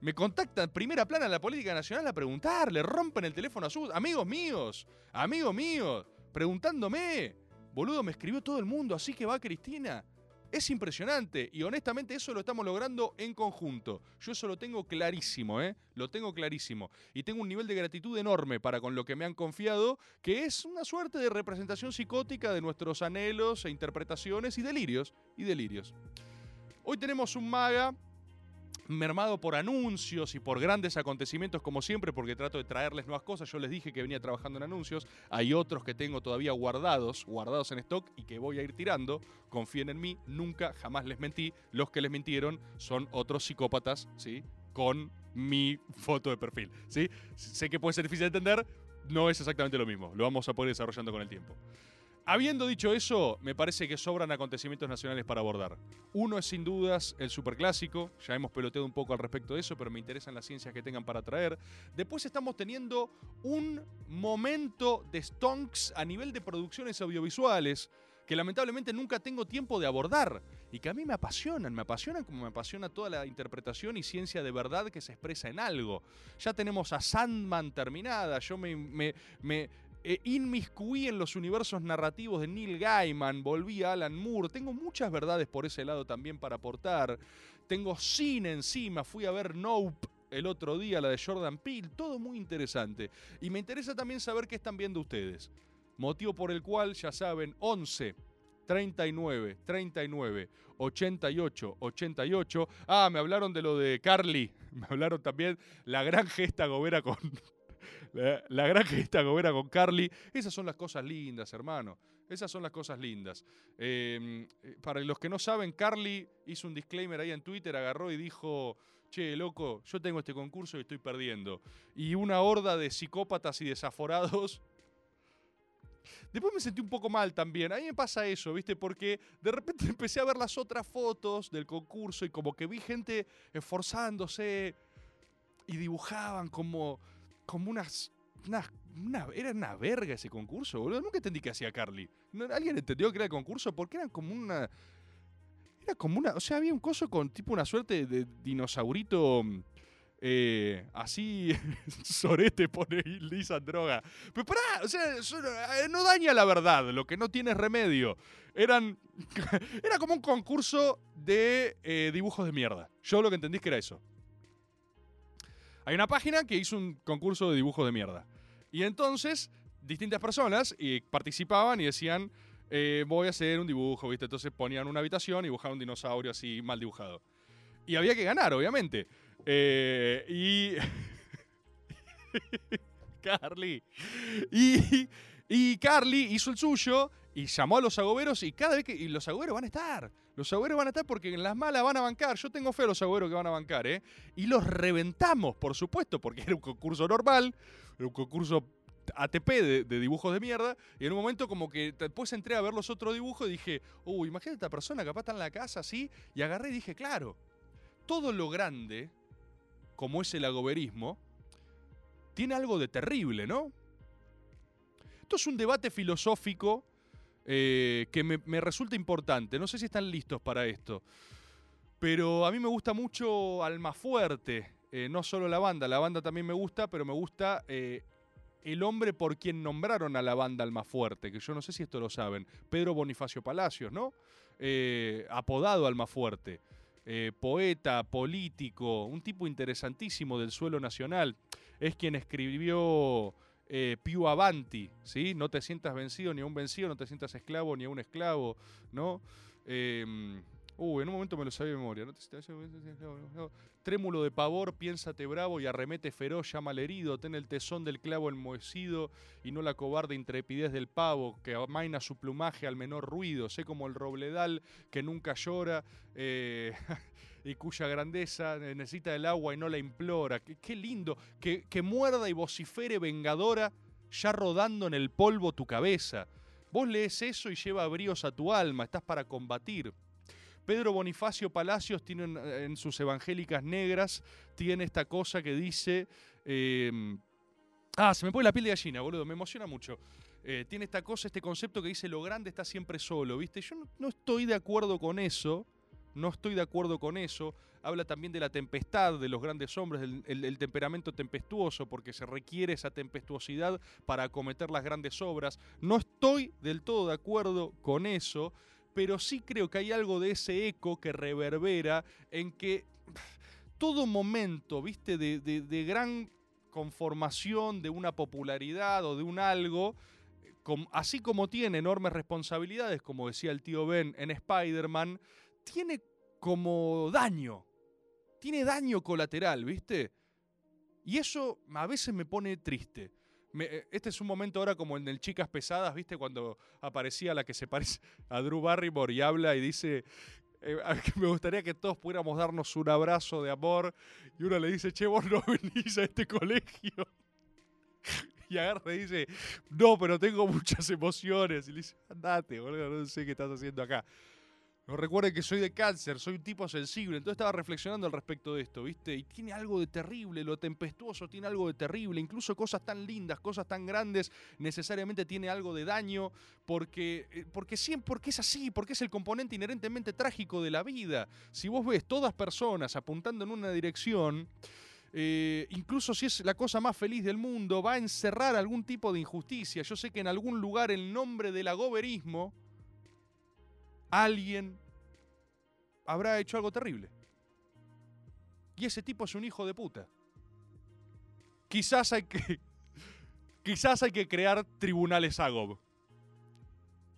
[SPEAKER 6] Me contactan primera plana la política nacional a preguntarle, rompen el teléfono a sus amigos míos, amigos míos, preguntándome. Boludo, me escribió todo el mundo, así que va Cristina. Es impresionante y honestamente eso lo estamos logrando en conjunto. Yo eso lo tengo clarísimo, ¿eh? Lo tengo clarísimo. Y tengo un nivel de gratitud enorme para con lo que me han confiado, que es una suerte de representación psicótica de nuestros anhelos e interpretaciones y delirios. Y delirios. Hoy tenemos un maga mermado por anuncios y por grandes acontecimientos como siempre, porque trato de traerles nuevas cosas. Yo les dije que venía trabajando en anuncios. Hay otros que tengo todavía guardados, guardados en stock y que voy a ir tirando. Confíen en mí, nunca, jamás les mentí. Los que les mintieron son otros psicópatas, ¿sí? Con mi foto de perfil, ¿sí? Sé que puede ser difícil de entender, no es exactamente lo mismo. Lo vamos a poder desarrollando con el tiempo. Habiendo dicho eso, me parece que sobran acontecimientos nacionales para abordar. Uno es sin dudas el superclásico, ya hemos peloteado un poco al respecto de eso, pero me interesan las ciencias que tengan para traer. Después estamos teniendo un momento de stonks a nivel de producciones audiovisuales que lamentablemente nunca tengo tiempo de abordar y que a mí me apasionan, me apasionan como me apasiona toda la interpretación y ciencia de verdad que se expresa en algo. Ya tenemos a Sandman terminada, yo me, me, me eh, inmiscuí en los universos narrativos de Neil Gaiman, volví a Alan Moore, tengo muchas verdades por ese lado también para aportar, tengo cine encima, fui a ver Nope el otro día, la de Jordan Peele, todo muy interesante. Y me interesa también saber qué están viendo ustedes. Motivo por el cual, ya saben, 11 39 39 88 88. Ah, me hablaron de lo de Carly. [LAUGHS] Me hablaron también la gran gesta gobera con, la, la gran [LAUGHS] gesta gobera con Carly. Esas son las cosas lindas, hermano. Esas son las cosas lindas. Eh, para los que no saben, Carly hizo un disclaimer ahí en Twitter, agarró y dijo, che, loco, yo tengo este concurso y estoy perdiendo. Y una horda de psicópatas y desaforados Después me sentí un poco mal también. A mí me pasa eso, ¿viste? Porque de repente [LAUGHS] empecé a ver las otras fotos del concurso y como que vi gente esforzándose y dibujaban como, como unas, una, era una verga ese concurso, boludo. Nunca entendí qué hacía Carly. ¿Alguien entendió que era el concurso? Porque eran como una. Era como una. O sea, había un coso con tipo una suerte de dinosaurito. Eh, así, [LAUGHS] Sorete pone Lisa droga. Pero pará, o sea, eh, no daña la verdad, lo que no tiene remedio. Eran. [LAUGHS] Era como un concurso de eh, dibujos de mierda. Yo lo que entendí es que era eso. Hay una página que hizo un concurso de dibujos de mierda. Y entonces, distintas personas y participaban y decían, voy a hacer un dibujo, ¿viste? Entonces ponían una habitación y dibujaban un dinosaurio así mal dibujado. Y había que ganar, obviamente. Eh, y. [LAUGHS] Carly. Y, y Carly hizo el suyo y llamó a los agoberos y cada vez que. Y los agoberos van a estar. Los agoberos van a estar porque en las malas van a bancar. Yo tengo fe a los agoberos que van a bancar, ¿eh? Y los reventamos, por supuesto, porque era un concurso normal, era un concurso ATP de, de, dibujos de mierda. Y en un momento, como que después entré a ver los otros dibujos y dije, uy, imagínate esta persona, capaz está en la casa así. Y agarré y dije, claro, todo lo grande como es el agoberismo, tiene algo de terrible, ¿no? Esto es un debate filosófico eh, que me, resulta importante. No sé si están listos para esto. Pero a mí me gusta mucho Almafuerte. Eh, no solo la banda, la banda también me gusta, pero me gusta eh, el hombre por quien nombraron a la banda Almafuerte, que yo no sé si esto lo saben. Pedro Bonifacio Palacios, ¿no? apodado Almafuerte. Eh, poeta, político, un tipo interesantísimo del suelo nacional. Es quien escribió eh, Più Avanti, ¿sí? No te sientas vencido ni a un vencido, no te sientas esclavo ni a un esclavo, ¿no? Uh, en un momento me lo sabía de memoria. Trémulo de pavor, piénsate bravo y arremete feroz, llama al herido, ten el tesón del clavo enmohecido y no la cobarde intrepidez del pavo, que amaina su plumaje al menor ruido, sé como el robledal que nunca llora eh, [LAUGHS] y cuya grandeza necesita el agua y no la implora. Qué, lindo, que, que muerda y vocifere vengadora, ya rodando en el polvo tu cabeza. Vos lees eso y lleva bríos a tu alma, estás para combatir. Pedro Bonifacio Palacios tiene en, sus evangélicas negras, tiene esta cosa que dice... Em, ah, se me pone la piel de gallina, boludo, me emociona mucho. Eh, tiene esta cosa, este concepto que dice lo grande está siempre solo, ¿viste? Yo no, estoy de acuerdo con eso, no estoy de acuerdo con eso. Habla también de la tempestad de los grandes hombres, del el- el temperamento tempestuoso, porque se requiere esa tempestuosidad para acometer las grandes obras. No estoy del todo de acuerdo con eso, pero sí creo que hay algo de ese eco que reverbera en que todo momento, viste, de, de- de gran conformación, de una popularidad o de un algo, así como tiene enormes responsabilidades, como decía el tío Ben en Spider-Man, tiene como daño, tiene daño colateral, ¿viste? Y eso a veces me pone triste. Me- eh, este es un momento ahora como en el Chicas Pesadas, ¿viste? Cuando aparecía la que se parece a Drew Barrymore y habla y dice, eh, [LAUGHS] me gustaría que todos pudiéramos darnos un abrazo de amor. Y uno le dice, che, vos no [LAUGHS] venís a este colegio. [LAUGHS] Y agarra y dice, no, pero tengo muchas emociones. Y le dice, andate, boludo, no sé qué estás haciendo acá. No recuerden que soy de cáncer, soy un tipo sensible. Entonces estaba reflexionando al respecto de esto, ¿viste? Y tiene algo de terrible, lo tempestuoso tiene algo de terrible. Incluso cosas tan lindas, cosas tan grandes, necesariamente tiene algo de daño, porque, eh, porque siempre, porque es así, porque es el componente inherentemente trágico de la vida. Si vos ves todas personas apuntando en una dirección, eh, incluso si es la cosa más feliz del mundo, va a encerrar algún tipo de injusticia. Yo sé que en algún lugar, en nombre del agoberismo, alguien habrá hecho algo terrible. Y ese tipo es un hijo de puta. Quizás hay que. [LAUGHS] Quizás hay que crear tribunales Agob.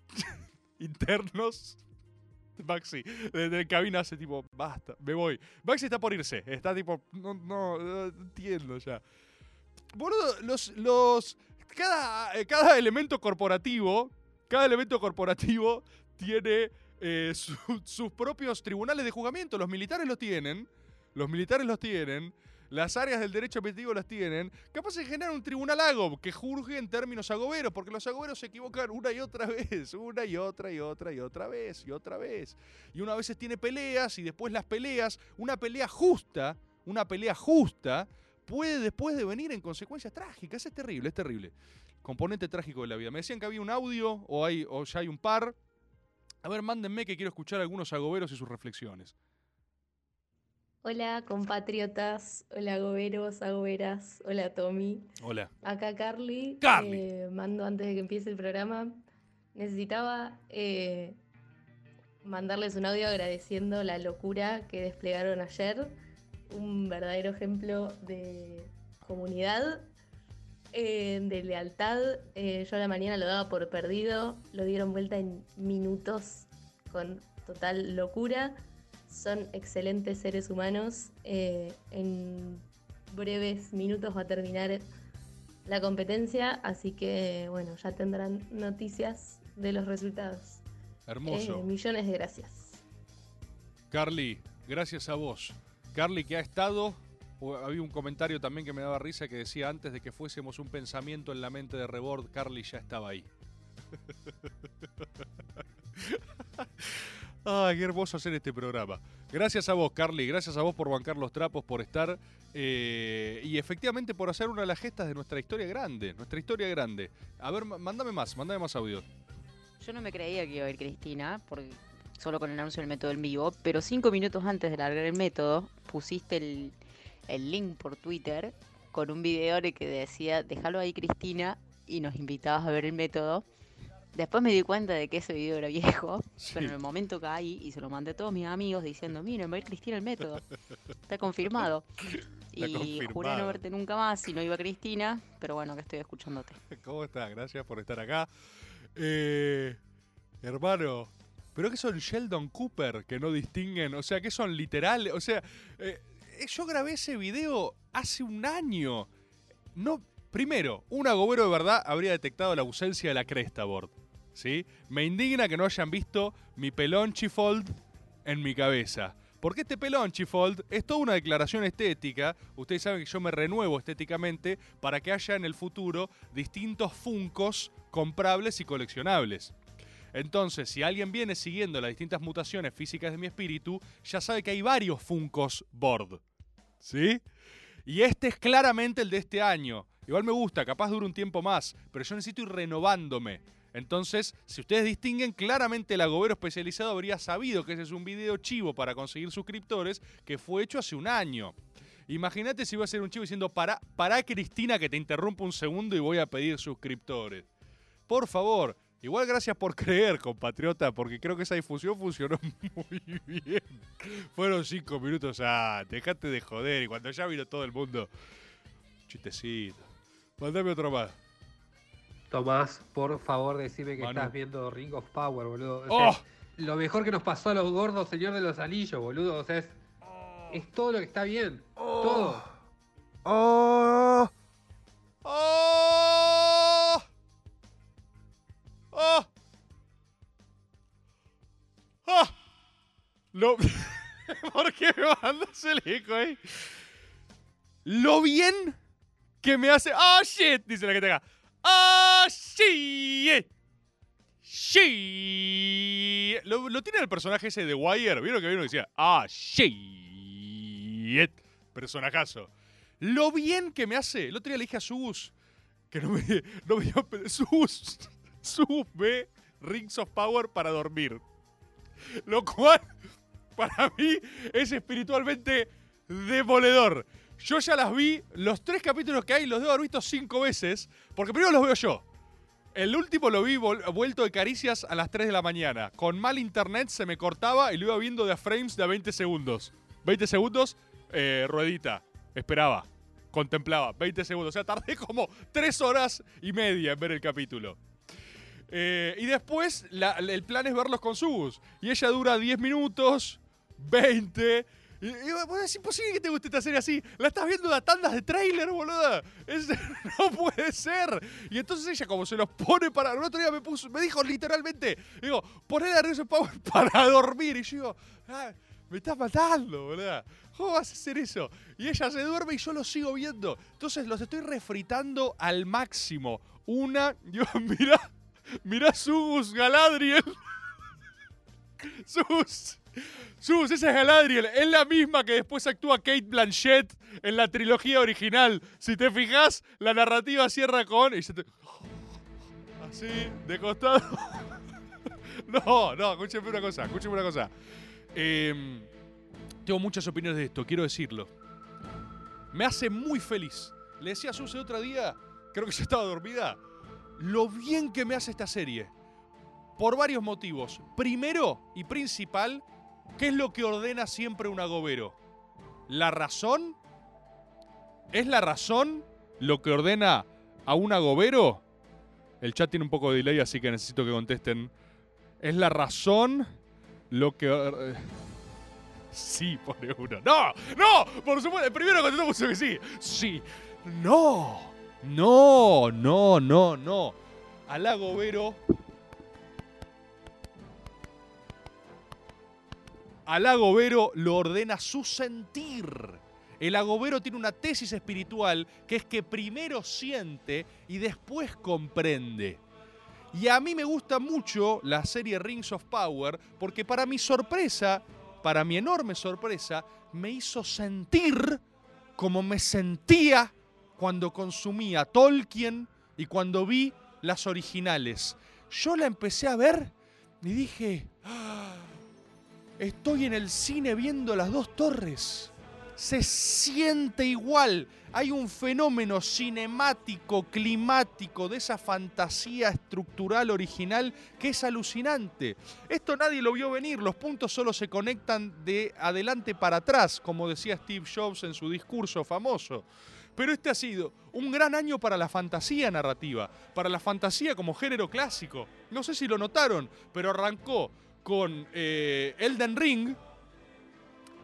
[SPEAKER 6] [LAUGHS] Internos. Maxi, desde cabina hace tipo, basta, me voy. Maxi está por irse, está tipo, no, no, no entiendo ya. Boludo, los, los, cada, eh, cada elemento corporativo, cada elemento corporativo tiene eh, su- sus propios tribunales de juzgamiento. Los militares los tienen, los militares los tienen, las áreas del derecho administrativo las tienen. Capaz de generar un tribunal AGOB que juzgue en términos agoberos, porque los agoberos se equivocan una y otra [LAUGHS] vez, una y otra y otra y otra vez y otra vez. Y una vez tiene peleas y después las peleas, una pelea justa, una pelea justa, puede después devenir en consecuencias trágicas. Es terrible, es terrible. Componente trágico de la vida. Me decían que había un audio o, hay, o ya hay un par. A ver, mándenme que quiero escuchar a algunos agoberos y sus reflexiones.
[SPEAKER 7] Hola compatriotas, hola goberos, agoberas, hola Tommy.
[SPEAKER 6] Hola.
[SPEAKER 7] Acá Carly.
[SPEAKER 6] Carly.
[SPEAKER 7] eh, mando antes de que empiece el programa. Necesitaba eh, mandarles un audio agradeciendo la locura que desplegaron ayer. Un verdadero ejemplo de comunidad, eh, de lealtad. Eh, yo a la mañana lo daba por perdido, lo dieron vuelta en minutos con total locura. Son excelentes seres humanos. eh, en breves minutos va a terminar la competencia, así que bueno, ya tendrán noticias de los resultados.
[SPEAKER 6] Hermoso.
[SPEAKER 7] Millones de gracias.
[SPEAKER 6] Carly, gracias a vos. Carly que ha estado, había un comentario también que me daba risa que decía antes de que fuésemos un pensamiento en la mente de Rebord, Carly ya estaba ahí. Ay, [LAUGHS] qué hermoso hacer este programa. Gracias a vos, Carly. Gracias a vos por bancar los trapos, por estar. eh, y efectivamente por hacer una de las gestas de nuestra historia grande. Nuestra historia grande. A ver, mándame más, mándame más audio.
[SPEAKER 8] Yo no me creía que iba a ir Cristina, porque solo con el anuncio del método en vivo, pero cinco minutos antes de largar el método, pusiste el, el link por Twitter con un video el que decía, déjalo ahí Cristina, y nos invitabas a ver el método. Después me di cuenta de que ese video era viejo, pero en el momento caí y se lo mandé a todos mis amigos diciendo, miren, va a ir Cristina el método. Está confirmado.
[SPEAKER 6] Está
[SPEAKER 8] y juré
[SPEAKER 6] confirmado.
[SPEAKER 8] no verte nunca más si no iba Cristina, pero bueno, que estoy escuchándote.
[SPEAKER 6] ¿Cómo estás? Gracias por estar acá. Eh, hermano, ¿pero qué son Sheldon Cooper que no distinguen? O sea, ¿qué son literales? O sea, eh, yo grabé ese video hace un año. No, primero, un agobero de verdad habría detectado la ausencia de la cresta board. ¿Sí? Me indigna que no hayan visto mi pelón chifold en mi cabeza. Porque este pelón chifold es toda una declaración estética. Ustedes saben que yo me renuevo estéticamente para que haya en el futuro distintos funcos comprables y coleccionables. Entonces, si alguien viene siguiendo las distintas mutaciones físicas de mi espíritu, ya sabe que hay varios funcos board. ¿Sí? Y este es claramente el de este año. Igual me gusta, capaz dura un tiempo más, pero yo necesito ir renovándome. Entonces, si ustedes distinguen, claramente el agobero especializado habría sabido que ese es un video chivo para conseguir suscriptores que fue hecho hace un año. Imagínate si iba a ser un chivo diciendo, para, para Cristina que te interrumpo un segundo y voy a pedir suscriptores. Por favor, igual gracias por creer, compatriota, porque creo que esa difusión funcionó [LAUGHS] muy bien. Fueron cinco minutos, ah, dejate de joder. Y cuando ya vino todo el mundo, chistecito. Mandame otro más.
[SPEAKER 9] Tomás, por favor, decime que
[SPEAKER 6] Manu.
[SPEAKER 9] estás viendo Ring of Power, boludo. O
[SPEAKER 6] ¡Oh!
[SPEAKER 9] lo mejor que nos pasó a los gordos, señor de los anillos, boludo. O sea, es, es todo lo que está bien. Todo.
[SPEAKER 6] ¡Oh! ¡Oh! Lo... [LAUGHS] ¿Por qué me mandas el eco ahí? Lo bien que me hace. ¡Ah, shit! Dice la que tenga. ¡Ah, shit! Shit. Lo, lo tiene el personaje ese de Wire. ¿Vieron que vino y decía? ¡Ah, shit! Personajazo. Lo bien que me hace. El otro día le dije a Sus que no me, [LAUGHS] no me dio. Sus. [LAUGHS] Sus ve Rings of Power para dormir. Lo cual, para [LAUGHS] mí, es espiritualmente demoledor. Yo ya las vi, los tres capítulos que hay los debo haber visto cinco veces, porque primero los veo yo. El último lo vi vuelto de caricias a las 3 de la mañana. Con mal internet se me cortaba y lo iba viendo de frames de a 20 segundos. 20 segundos, eh, ruedita. Esperaba. Contemplaba. 20 segundos. O sea, tardé como 3 horas y media en ver el capítulo. Eh, y después el plan es verlos con Sus. Y ella dura 10 minutos, 20. Y, y vos es imposible que te guste esta serie así. La estás viendo de tandas de trailer, boluda. Es- [LAUGHS] no puede ser. Y entonces ella, como se los pone para. El otro día me, puso, me dijo literalmente: digo, poner a Rizzo Power [LAUGHS] para dormir. Y yo digo, "Ah, me estás matando, boluda. ¿Cómo vas a hacer eso? Y ella se duerme y yo lo sigo viendo. Entonces los estoy refritando al máximo. Una, [LAUGHS] Dios, mira, mira Sus Galadriel. Sus. Sus, esa es Galadriel. Es la misma que después actúa Kate Blanchett en la trilogía original. Si te fijas, la narrativa cierra con. y se te- Así, de costado. [LAUGHS] no, no, escúcheme una cosa, escúcheme una cosa. Em, tengo muchas opiniones de esto, quiero decirlo. Me hace muy feliz. Le decía a Sus el otro día, creo que ya estaba dormida, lo bien que me hace esta serie. Por varios motivos. Primero y principal, ¿qué es lo que ordena siempre un agobero? ¿La razón? ¿Es la razón lo que ordena a un agobero? El chat tiene un poco de delay, así que necesito que contesten. ¿Es la razón lo que... [LAUGHS] Sí, pone uno. ¡No! ¡No! Por supuesto, el primero contestó puso que sí. Sí. ¡No! No, no, no, no. Al agobero Al agobero lo ordena su sentir. El agobero tiene una tesis espiritual que es que primero siente y después comprende. Y a mí me gusta mucho la serie Rings of Power porque para mi sorpresa, para mi enorme sorpresa, me hizo sentir como me sentía cuando consumía Tolkien y cuando vi las originales. Yo la empecé a ver y dije, "Ah, Estoy en el cine viendo las dos torres. Se siente igual. Hay un fenómeno cinemático, climático, de esa fantasía estructural original que es alucinante. Esto nadie lo vio venir, los puntos solo se conectan de adelante para atrás, como decía Steve Jobs en su discurso famoso. Pero este ha sido un gran año para la fantasía narrativa, para la fantasía como género clásico. No sé si lo notaron, pero arrancó con eh, Elden Ring,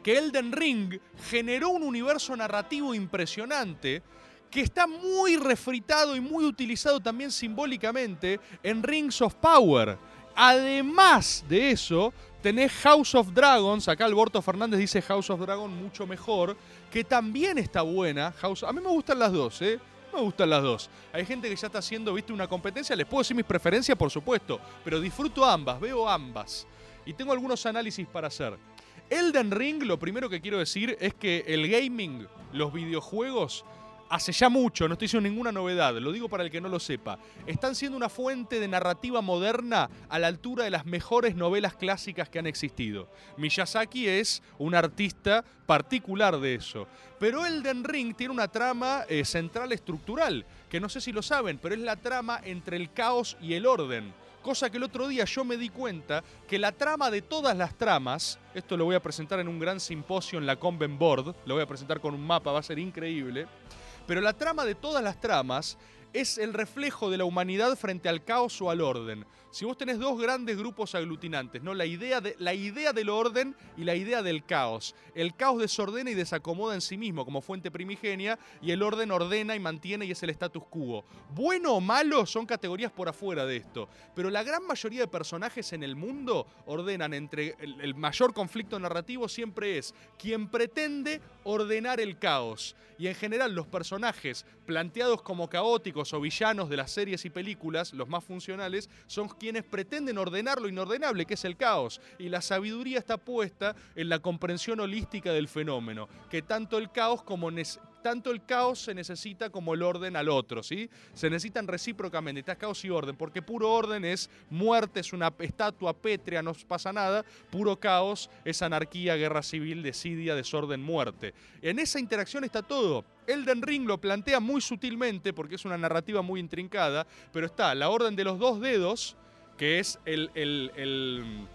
[SPEAKER 6] que Elden Ring generó un universo narrativo impresionante que está muy refritado y muy utilizado también simbólicamente en Rings of Power. Además de eso, tenés House of Dragons, acá Alberto Fernández dice House of Dragon mucho mejor, que también está buena. House, a mí me gustan las dos, ¿eh? Me gustan las dos. Hay gente que ya está haciendo, viste, una competencia. Les puedo decir mis preferencias, por supuesto. Pero disfruto ambas, veo ambas. Y tengo algunos análisis para hacer. Elden Ring, lo primero que quiero decir es que el gaming, los videojuegos, hace ya mucho, no estoy diciendo ninguna novedad, lo digo para el que no lo sepa, están siendo una fuente de narrativa moderna a la altura de las mejores novelas clásicas que han existido. Miyazaki es un artista particular de eso. Pero Elden Ring tiene una trama eh, central estructural, que no sé si lo saben, pero es la trama entre el caos y el orden. Cosa que el otro día yo me di cuenta que la trama de todas las tramas, esto lo voy a presentar en un gran simposio en la Conven Board, lo voy a presentar con un mapa, va a ser increíble, pero la trama de todas las tramas es el reflejo de la humanidad frente al caos o al orden. Si vos tenés dos grandes grupos aglutinantes, ¿no? La idea, de, la idea del orden y la idea del caos. El caos desordena y desacomoda en sí mismo como fuente primigenia y el orden ordena y mantiene y es el status quo. Bueno o malo son categorías por afuera de esto, pero la gran mayoría de personajes en el mundo ordenan entre el, el mayor conflicto narrativo siempre es quien pretende ordenar el caos. Y en general los personajes planteados como caóticos o villanos de las series y películas, los más funcionales, son quienes pretenden ordenar lo inordenable, que es el caos. Y la sabiduría está puesta en la comprensión holística del fenómeno, que tanto el caos como tanto el caos se necesita como el orden al otro, ¿sí? Se necesitan recíprocamente, está caos y orden, porque puro orden es muerte, es una estatua pétrea, no pasa nada, puro caos es anarquía, guerra civil, desidia, desorden, muerte. En esa interacción está todo. Elden Ring lo plantea muy sutilmente porque es una narrativa muy intrincada, pero está la orden de los dos dedos, que es el, el, el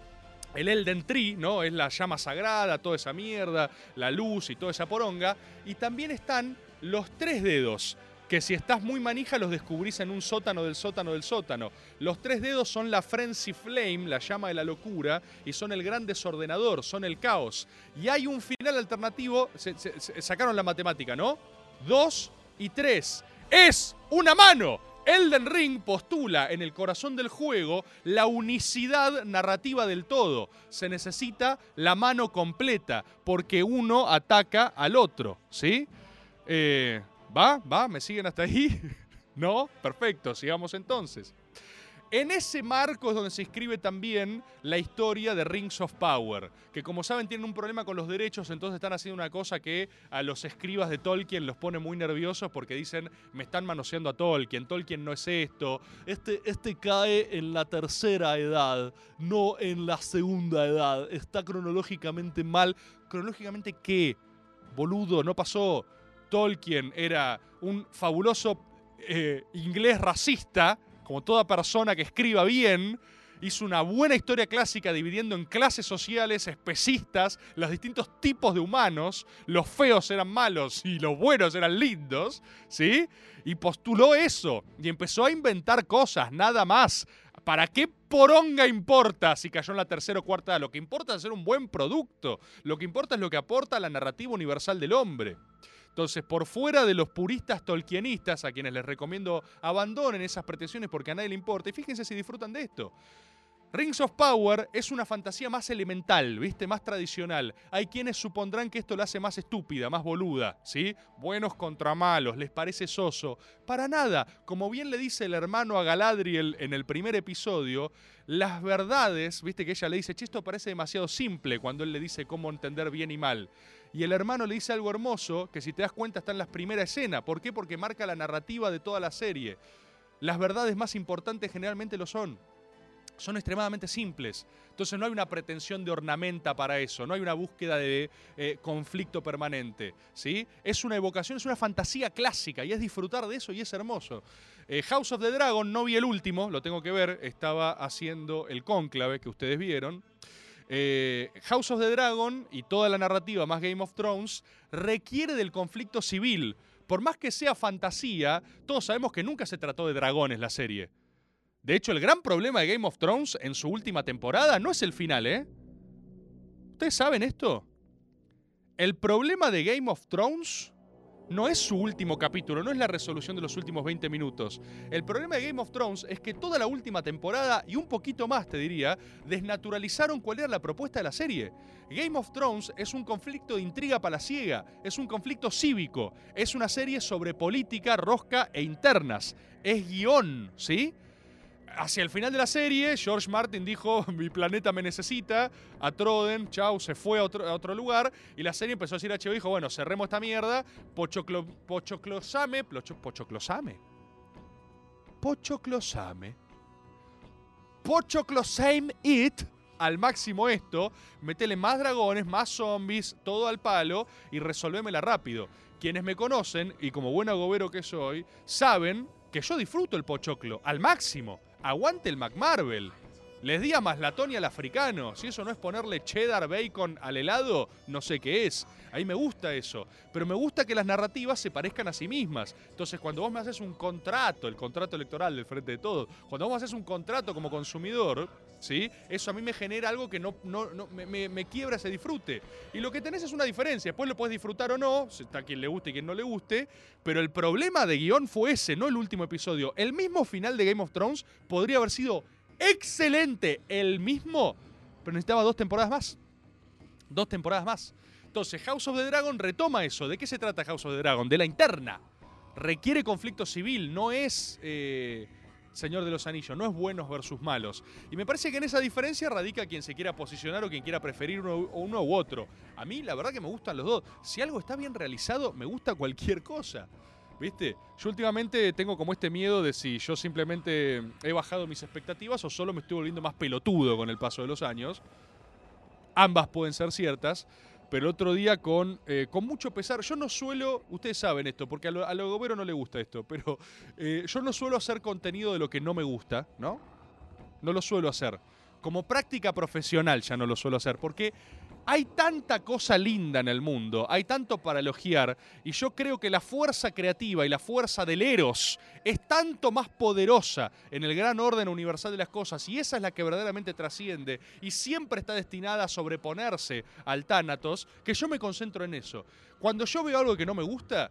[SPEAKER 6] el Elden Tree, ¿no? Es la llama sagrada, toda esa mierda, la luz y toda esa poronga. Y también están los tres dedos, que si estás muy manija los descubrís en un sótano del sótano del sótano. Los tres dedos son la Frenzy Flame, la llama de la locura, y son el gran desordenador, son el caos. Y hay un final alternativo, sacaron la matemática, ¿no? Dos y tres. Es una mano. Elden Ring postula en el corazón del juego la unicidad narrativa del todo. Se necesita la mano completa porque uno ataca al otro, ¿sí? Eh, ¿Va? ¿Va? ¿Me siguen hasta ahí? [LAUGHS] ¿No? Perfecto, sigamos entonces. En ese marco es donde se escribe también la historia de Rings of Power, que como saben tienen un problema con los derechos, entonces están haciendo una cosa que a los escribas de Tolkien los pone muy nerviosos porque dicen, me están manoseando a Tolkien, Tolkien no es esto, este, este cae en la tercera edad, no en la segunda edad, está cronológicamente mal. ¿Cronológicamente qué? Boludo, no pasó. Tolkien era un fabuloso eh, inglés racista como toda persona que escriba bien, hizo una buena historia clásica dividiendo en clases sociales especistas los distintos tipos de humanos. Los feos eran malos y los buenos eran lindos, ¿sí? Y postuló eso y empezó a inventar cosas, nada más. ¿Para qué poronga importa si cayó en la tercera o cuarta? Lo que importa es hacer un buen producto. Lo que importa es lo que aporta a la narrativa universal del hombre. Entonces, por fuera de los puristas tolkienistas, a quienes les recomiendo abandonen esas pretensiones porque a nadie le importa, y fíjense si disfrutan de esto. Rings of Power es una fantasía más elemental, ¿viste? Más tradicional. Hay quienes supondrán que esto la hace más estúpida, más boluda, ¿sí? Buenos contra malos, les parece soso. Para nada. Como bien le dice el hermano a Galadriel en el primer episodio, las verdades, ¿viste? Que ella le dice, che, esto parece demasiado simple cuando él le dice cómo entender bien y mal. Y el hermano le dice algo hermoso que si te das cuenta está en la primera escena. ¿Por qué? Porque marca la narrativa de toda la serie. Las verdades más importantes generalmente lo son. Son extremadamente simples. Entonces no hay una pretensión de ornamenta para eso, no hay una búsqueda de eh, conflicto permanente. ¿sí? Es una evocación, es una fantasía clásica y es disfrutar de eso y es hermoso. Eh, House of the Dragon, no vi el último, lo tengo que ver, estaba haciendo el cónclave que ustedes vieron. Eh, House of the Dragon y toda la narrativa más Game of Thrones requiere del conflicto civil. Por más que sea fantasía, todos sabemos que nunca se trató de dragones la serie. De hecho, el gran problema de Game of Thrones en su última temporada no es el final, ¿eh? ¿Ustedes saben esto? El problema de Game of Thrones no es su último capítulo, no es la resolución de los últimos 20 minutos. El problema de Game of Thrones es que toda la última temporada, y un poquito más te diría, desnaturalizaron cuál era la propuesta de la serie. Game of Thrones es un conflicto de intriga palaciega, es un conflicto cívico, es una serie sobre política, rosca e internas, es guion, ¿sí? Hacia el final de la serie, George Martin dijo, mi planeta me necesita, a Troden, chau, se fue a otro, a otro lugar, y la serie empezó a decir a HBO, dijo, bueno, cerremos esta mierda, pochoclo, pochoclosame, pochoclosame, pochoclosame, pochoclosame it, al máximo esto, metele más dragones, más zombies, todo al palo, y resolvémela rápido. Quienes me conocen, y como buen agobero que soy, saben que yo disfruto el pochoclo al máximo. Aguante el McMarvel. Les di a maslatón y al africano. Si eso no es ponerle cheddar bacon al helado, no sé qué es. A mí me gusta eso. Pero me gusta que las narrativas se parezcan a sí mismas. Entonces, cuando vos me haces un contrato, el contrato electoral del Frente de Todos, cuando vos me haces un contrato como consumidor, ¿sí? Eso a mí me genera algo que no, no, me- me quiebra ese disfrute. Y lo que tenés es una diferencia. Después lo puedes disfrutar o no, está quien le guste y quien no le guste. Pero el problema de guion fue ese, no el último episodio. El mismo final de Game of Thrones podría haber sido excelente. El mismo, pero necesitaba dos temporadas más. Dos temporadas más. Entonces, House of the Dragon retoma eso. ¿De qué se trata House of the Dragon? De la interna. Requiere conflicto civil, no es eh, Señor de los Anillos, no es buenos versus malos. Y me parece que en esa diferencia radica quien se quiera posicionar o quien quiera preferir uno, uno u otro. A mí, la verdad que me gustan los dos. Si algo está bien realizado, me gusta cualquier cosa. ¿Viste? Yo últimamente tengo como este miedo de si yo simplemente he bajado mis expectativas o solo me estoy volviendo más pelotudo con el paso de los años. Ambas pueden ser ciertas, pero otro día con, eh, con mucho pesar, yo no suelo, ustedes saben esto, porque a lo, a lo gobero no le gusta esto, pero eh, yo no suelo hacer contenido de lo que no me gusta, ¿no? No lo suelo hacer. Como práctica profesional ya no lo suelo hacer, porque hay tanta cosa linda en el mundo, hay tanto para elogiar, y yo creo que la fuerza creativa y la fuerza del Eros es tanto más poderosa en el gran orden universal de las cosas, y esa es la que verdaderamente trasciende, y siempre está destinada a sobreponerse al Thanatos, que yo me concentro en eso. Cuando yo veo algo que no me gusta,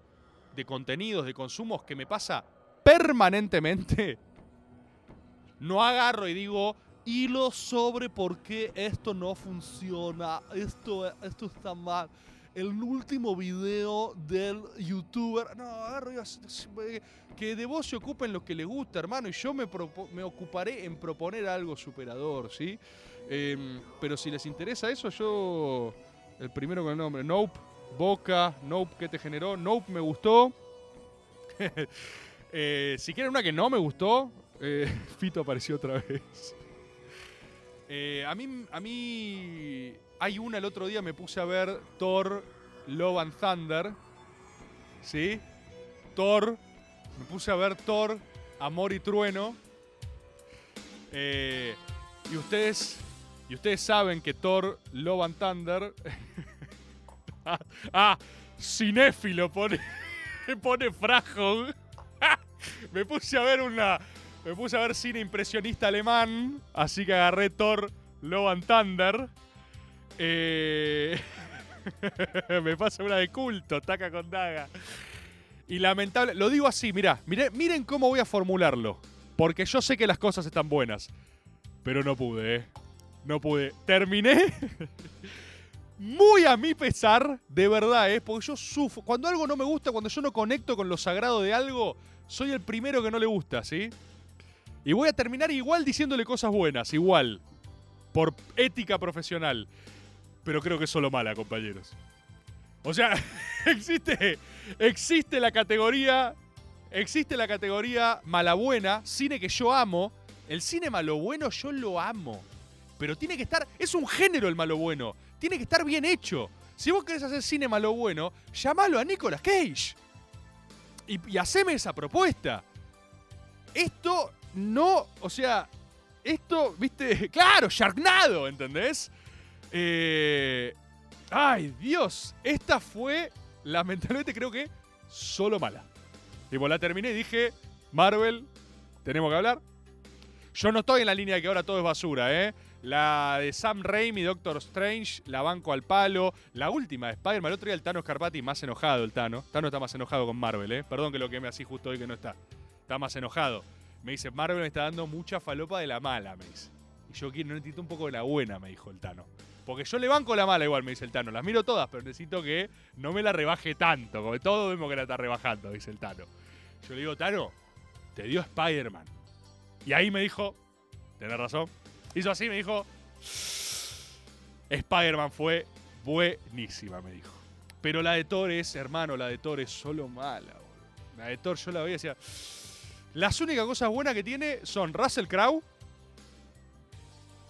[SPEAKER 6] de contenidos, de consumos, que me pasa permanentemente, [LAUGHS] no agarro y digo, hilo sobre por qué esto no funciona, esto, esto está mal. El último video del youtuber, no, que de vos se ocupen los que les gusta, hermano, y yo me, me ocuparé en proponer algo superador, ¿sí? Em, pero si les interesa eso, yo, el primero con el nombre, Nope, Boca, Nope, ¿qué te generó? Nope, me gustó. [LAUGHS] Eh, si quieren una que no me gustó, eh, [LAUGHS] Fito apareció otra vez. Eh, a, mí, a mí hay una el otro día, me puse a ver Thor, Love and Thunder. ¿Sí? Thor. Me puse a ver Thor, Amor y Trueno. Eh, y ustedes. Y ustedes saben que Thor, Love and Thunder. ah, [LAUGHS] ah, cinéfilo pone. [LAUGHS] pone Frajo. [LAUGHS] me puse a ver una. Me puse a ver cine impresionista alemán. Así que agarré Thor Love and Thunder. Eh, [LAUGHS] me pasa una de culto, taca con daga. Y lamentable. Lo digo así, mirá, miren cómo voy a formularlo. Porque yo sé que las cosas están buenas. Pero no pude, ¿eh? No pude. Terminé. [LAUGHS] Muy a mi pesar, de verdad, ¿eh? Porque yo sufro. Cuando algo no me gusta, cuando yo no conecto con lo sagrado de algo, soy el primero que no le gusta, ¿sí? Y voy a terminar igual diciéndole cosas buenas, igual. Por ética profesional. Pero creo que es solo mala, compañeros. O sea, [LAUGHS] existe, existe la categoría. Existe la categoría mala buena, cine que yo amo. El cine malo bueno yo lo amo. Pero tiene que estar. Es un género el malo bueno. Tiene que estar bien hecho. Si vos querés hacer cine malo bueno, llamalo a Nicolas Cage. Y, y haceme esa propuesta. Esto no. O sea. Esto, viste. [LAUGHS] Claro, Sharknado, ¿entendés? Eh, ay, Dios. Esta fue, lamentablemente, creo que solo mala. Tipo, la terminé y dije, Marvel, tenemos que hablar. Yo no estoy en la línea de que ahora todo es basura, ¿eh? La de Sam Raimi, Doctor Strange, la banco al palo. La última de Spider-Man, el otro día el Tano Scarpati, más enojado el Tano. Tano está más enojado con Marvel, ¿eh? Perdón que lo queme así justo hoy que no está. Está más enojado. Me dice, Marvel me está dando mucha falopa de la mala, me dice. Y yo quiero, necesito un poco de la buena, me dijo el Tano. Porque yo le banco la mala igual, me dice el Tano. Las miro todas, pero necesito que no me la rebaje tanto. Porque todos vemos que la está rebajando, dice el Tano. Yo le digo, Tano, te dio Spider-Man. Y ahí me dijo, tenés razón, hizo así, me dijo, Spider-Man fue buenísima, me dijo. Pero la de Thor es, hermano, la de Thor es solo mala. boludo. La de Thor yo la veía y decía, las únicas cosas buenas que tiene son Russell Crowe.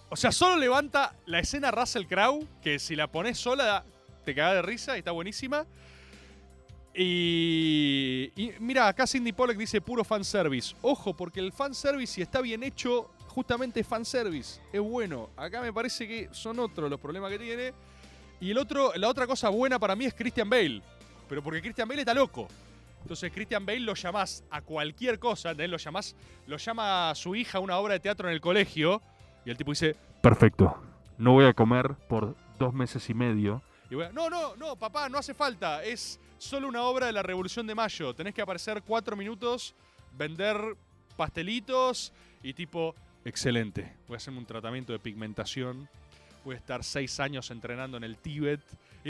[SPEAKER 6] O sea, solo levanta la escena Russell Crowe, que si la pones sola te cagas de risa y está buenísima. Y, y mira, acá Cindy Pollack dice puro fanservice. Ojo, porque el fanservice, si está bien hecho, justamente es fanservice. Es bueno. Acá me parece que son otros los problemas que tiene. Y el otro, la otra cosa buena para mí es Christian Bale. Pero porque Christian Bale está loco. Entonces Christian Bale lo llamás a cualquier cosa, ¿entendés? Lo llamás, lo llama a su hija a una obra de teatro en el colegio. Y el tipo dice,
[SPEAKER 10] Perfecto. No voy a comer por dos meses y medio.
[SPEAKER 6] Y voy a- no, no, no, papá, no hace falta. Es solo una obra de la Revolución de Mayo. Tenés que aparecer cuatro minutos, vender pastelitos y tipo, excelente. Voy a hacerme un tratamiento de pigmentación. Voy a estar seis años entrenando en el Tíbet.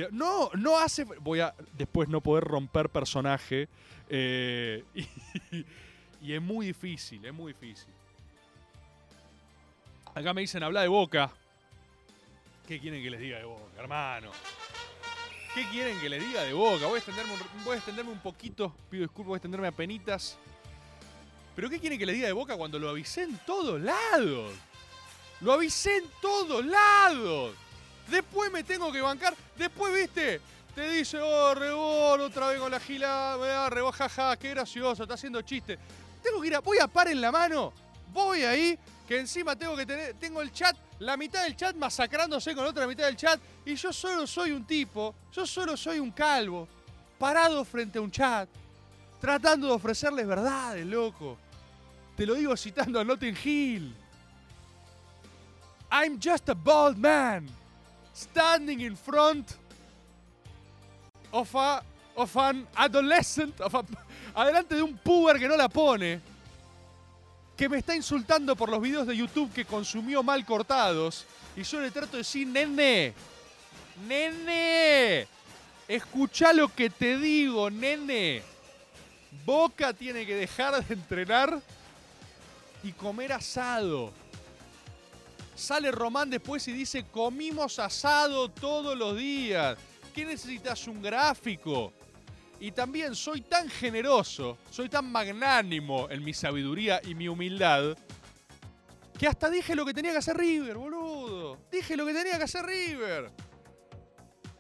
[SPEAKER 6] No, no hace. Voy a después no poder romper personaje. eh, [LAUGHS] y, y es muy difícil, es muy difícil. Acá me dicen, habla de boca. ¿Qué quieren que les diga de boca, hermano? ¿Qué quieren que les diga de boca? Voy a extenderme un, voy a extenderme un poquito, pido disculpas, voy a extenderme a penitas. ¿Pero qué quieren que les diga de boca cuando lo avisé en todos lados? Lo avisé en todos lados. Después me tengo que bancar. Después, viste, te dice, oh, rebol, otra vez con la gila, rebol, jaja, qué gracioso, está haciendo chiste. Tengo que ir a, voy a par en la mano, voy ahí, que encima tengo que tener, tengo el chat, la mitad del chat masacrándose con la otra mitad del chat, y yo solo soy un tipo, yo solo soy un calvo, parado frente a un chat, tratando de ofrecerles verdades, loco. Te lo digo citando a Notting Hill. I'm just a bald man standing in front of, a, of an adolescent, of a- adelante de un puber que no la pone, que me está insultando por los videos de YouTube que consumió mal cortados, y yo le trato de decir, nene, nene, escucha lo que te digo, nene. Boca tiene que dejar de entrenar y comer asado. Sale Román después y dice, comimos asado todos los días. ¿Qué necesitas? Un gráfico. Y también soy tan generoso, soy tan magnánimo en mi sabiduría y mi humildad, que hasta dije lo que tenía que hacer River, boludo. Dije lo que tenía que hacer River.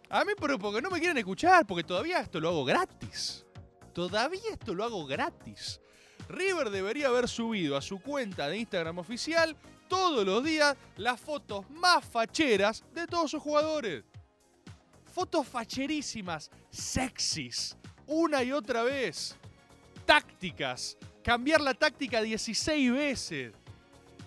[SPEAKER 6] A mí, pero porque no me quieren escuchar, porque todavía esto lo hago gratis. Todavía esto lo hago gratis. River debería haber subido a su cuenta de Instagram oficial todos los días las fotos más facheras de todos sus jugadores. Fotos facherísimas, sexys, una y otra vez. Tácticas, cambiar la táctica 16 veces.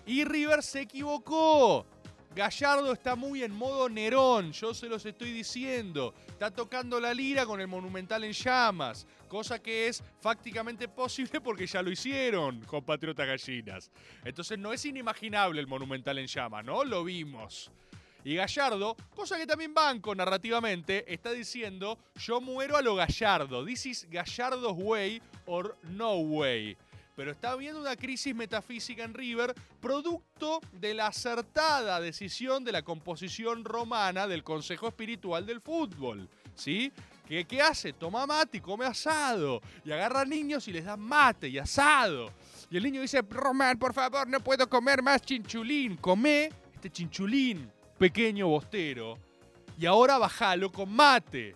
[SPEAKER 6] Y River se equivocó. Gallardo está muy en modo Nerón, yo se los estoy diciendo. Está tocando la lira con el Monumental en llamas, cosa que es fácticamente posible porque ya lo hicieron, compatriotas gallinas. Entonces no es inimaginable el Monumental en llamas, ¿no? Lo vimos. Y Gallardo, cosa que también banco narrativamente, está diciendo, yo muero a lo Gallardo. This is Gallardo's way or no way. Pero está habiendo una crisis metafísica en River, producto de la acertada decisión de la composición romana del Consejo Espiritual del Fútbol. ¿Sí? ¿Qué, qué hace? Toma mate y come asado. Y agarra niños y les da mate y asado. Y el niño dice, Román, por favor, no puedo comer más chinchulín. Come este chinchulín, pequeño bostero. Y ahora bajalo con mate.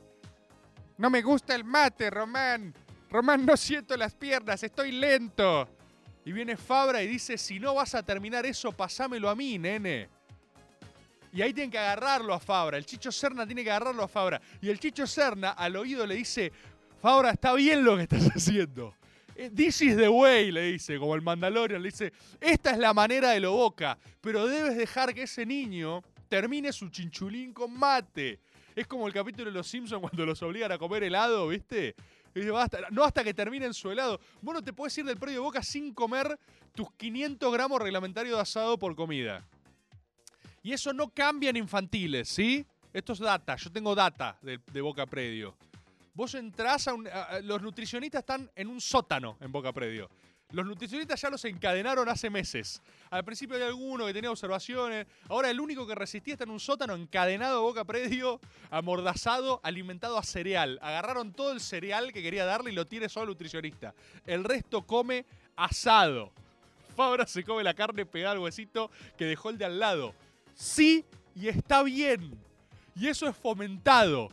[SPEAKER 6] No me gusta el mate, Román. Román, no siento las piernas, estoy lento. Y viene Fabra y dice, si no vas a terminar eso, pasámelo a mí, nene. Y ahí tienen que agarrarlo a Fabra. El Chicho Serna tiene que agarrarlo a Fabra. Y el Chicho Serna al oído le dice, Fabra, está bien lo que estás [LAUGHS] haciendo. Eh, This is the way, le dice, como el Mandalorian, le dice, esta es la manera de lo boca, pero debes dejar que ese niño termine su chinchulín con mate. Es como el capítulo de Los Simpsons cuando los obligan a comer helado, ¿viste? No hasta que terminen su helado. Vos no te puedes ir del predio de boca sin comer tus 500 gramos reglamentarios de asado por comida. Y eso no cambia en infantiles, ¿sí? Esto es data, yo tengo data de, Boca Predio. Vos entrás a un... a- los nutricionistas están en un sótano en Boca Predio. Los nutricionistas ya los encadenaron hace meses. Al principio había alguno que tenía observaciones. Ahora el único que resistía está en un sótano encadenado boca predio, amordazado, alimentado a cereal. Agarraron todo el cereal que quería darle y lo tiene solo el nutricionista. El resto come asado. Fabra se come la carne pegada al huesito que dejó el de al lado. Sí, y está bien. Y eso es fomentado.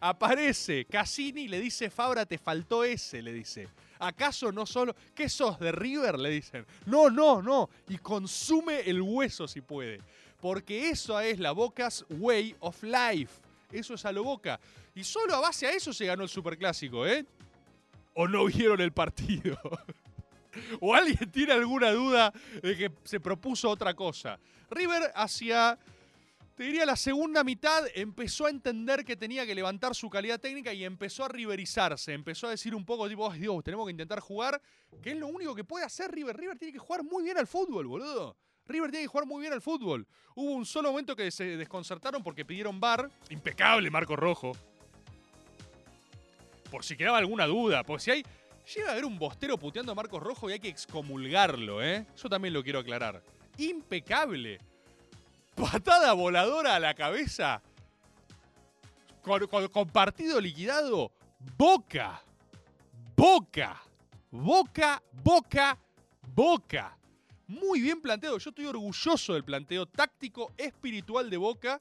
[SPEAKER 6] Aparece Cassini y le dice, Fabra, te faltó ese, le dice. ¿Acaso no solo... ¿Qué sos de River? Le dicen. No, no, no. Y consume el hueso si puede. Porque eso es la Boca's Way of Life. Eso es a lo Boca. Y solo a base a eso se ganó el Superclásico, ¿eh? ¿O no vieron el partido? [LAUGHS] ¿O alguien tiene alguna duda de que se propuso otra cosa? River hacia te diría la segunda mitad empezó a entender que tenía que levantar su calidad técnica y empezó a riverizarse, empezó a decir un poco tipo, "Ay, Dios, tenemos que intentar jugar, que es lo único que puede hacer River. River tiene que jugar muy bien al fútbol, boludo. River tiene que jugar muy bien al fútbol. Hubo un solo momento que se desconcertaron porque pidieron bar. Impecable Marco Rojo. Por si quedaba alguna duda, por si hay... Llega a haber un bostero puteando a Marcos Rojo y hay que excomulgarlo, ¿eh? Eso también lo quiero aclarar. Impecable patada voladora a la cabeza. Con, partido liquidado. Boca. Boca. Boca, boca, boca. Muy bien planteado. Yo estoy orgulloso del planteo táctico espiritual de Boca.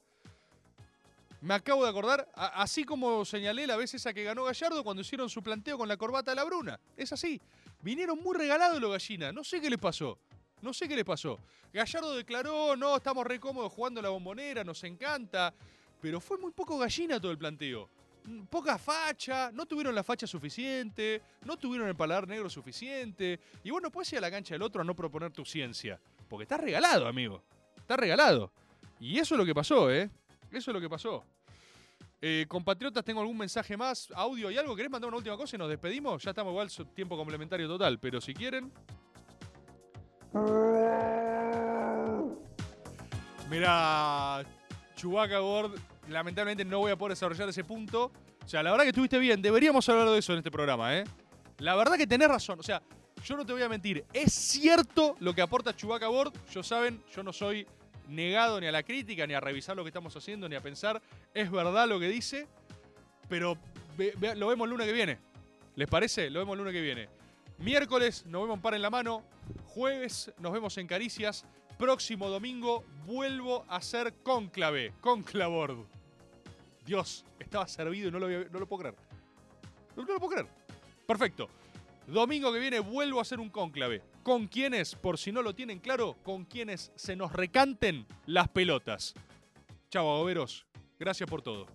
[SPEAKER 6] Me acabo de acordar, así como señalé la vez esa que ganó Gallardo cuando hicieron su planteo con la corbata de la Bruna. Es así. Vinieron muy regalados los gallinas. No sé qué les pasó. No sé qué les pasó. Gallardo declaró, no, estamos re cómodos jugando la bombonera, nos encanta. Pero fue muy poco gallina todo el planteo. Mm, Poca facha, no tuvieron la facha suficiente, no tuvieron el paladar negro suficiente. Y vos no puedes ir a la cancha del otro a no proponer tu ciencia. Porque está regalado, amigo. Está regalado. Y eso es lo que pasó, ¿eh? Eso es lo que pasó. Eh, compatriotas, tengo algún mensaje más, audio y algo. ¿Querés mandar una última cosa y nos despedimos? Ya estamos igual, tiempo complementario total. Pero si quieren. Mira, Chubaca Gord, lamentablemente no voy a poder desarrollar ese punto. O sea, la verdad que estuviste bien. Deberíamos hablar de eso en este programa, ¿eh? La verdad que tenés razón. O sea, yo no te voy a mentir. Es cierto lo que aporta Chubaca Board. Yo saben, yo no soy negado ni a la crítica, ni a revisar lo que estamos haciendo, ni a pensar. Es verdad lo que dice. Pero lo vemos el lunes que viene. ¿Les parece? Lo vemos el lunes que viene. Miércoles nos vemos en Par en la Mano. Jueves nos vemos en Caricias. Próximo domingo vuelvo a hacer cónclave. Conclavord. Dios, estaba servido y no lo, había- no lo puedo creer. No, lo puedo creer. Perfecto. Domingo que viene vuelvo a hacer un cónclave. ¿Con quienes, por si no lo tienen claro, con quienes se nos recanten las pelotas? Chao, agoberos. Gracias por todo.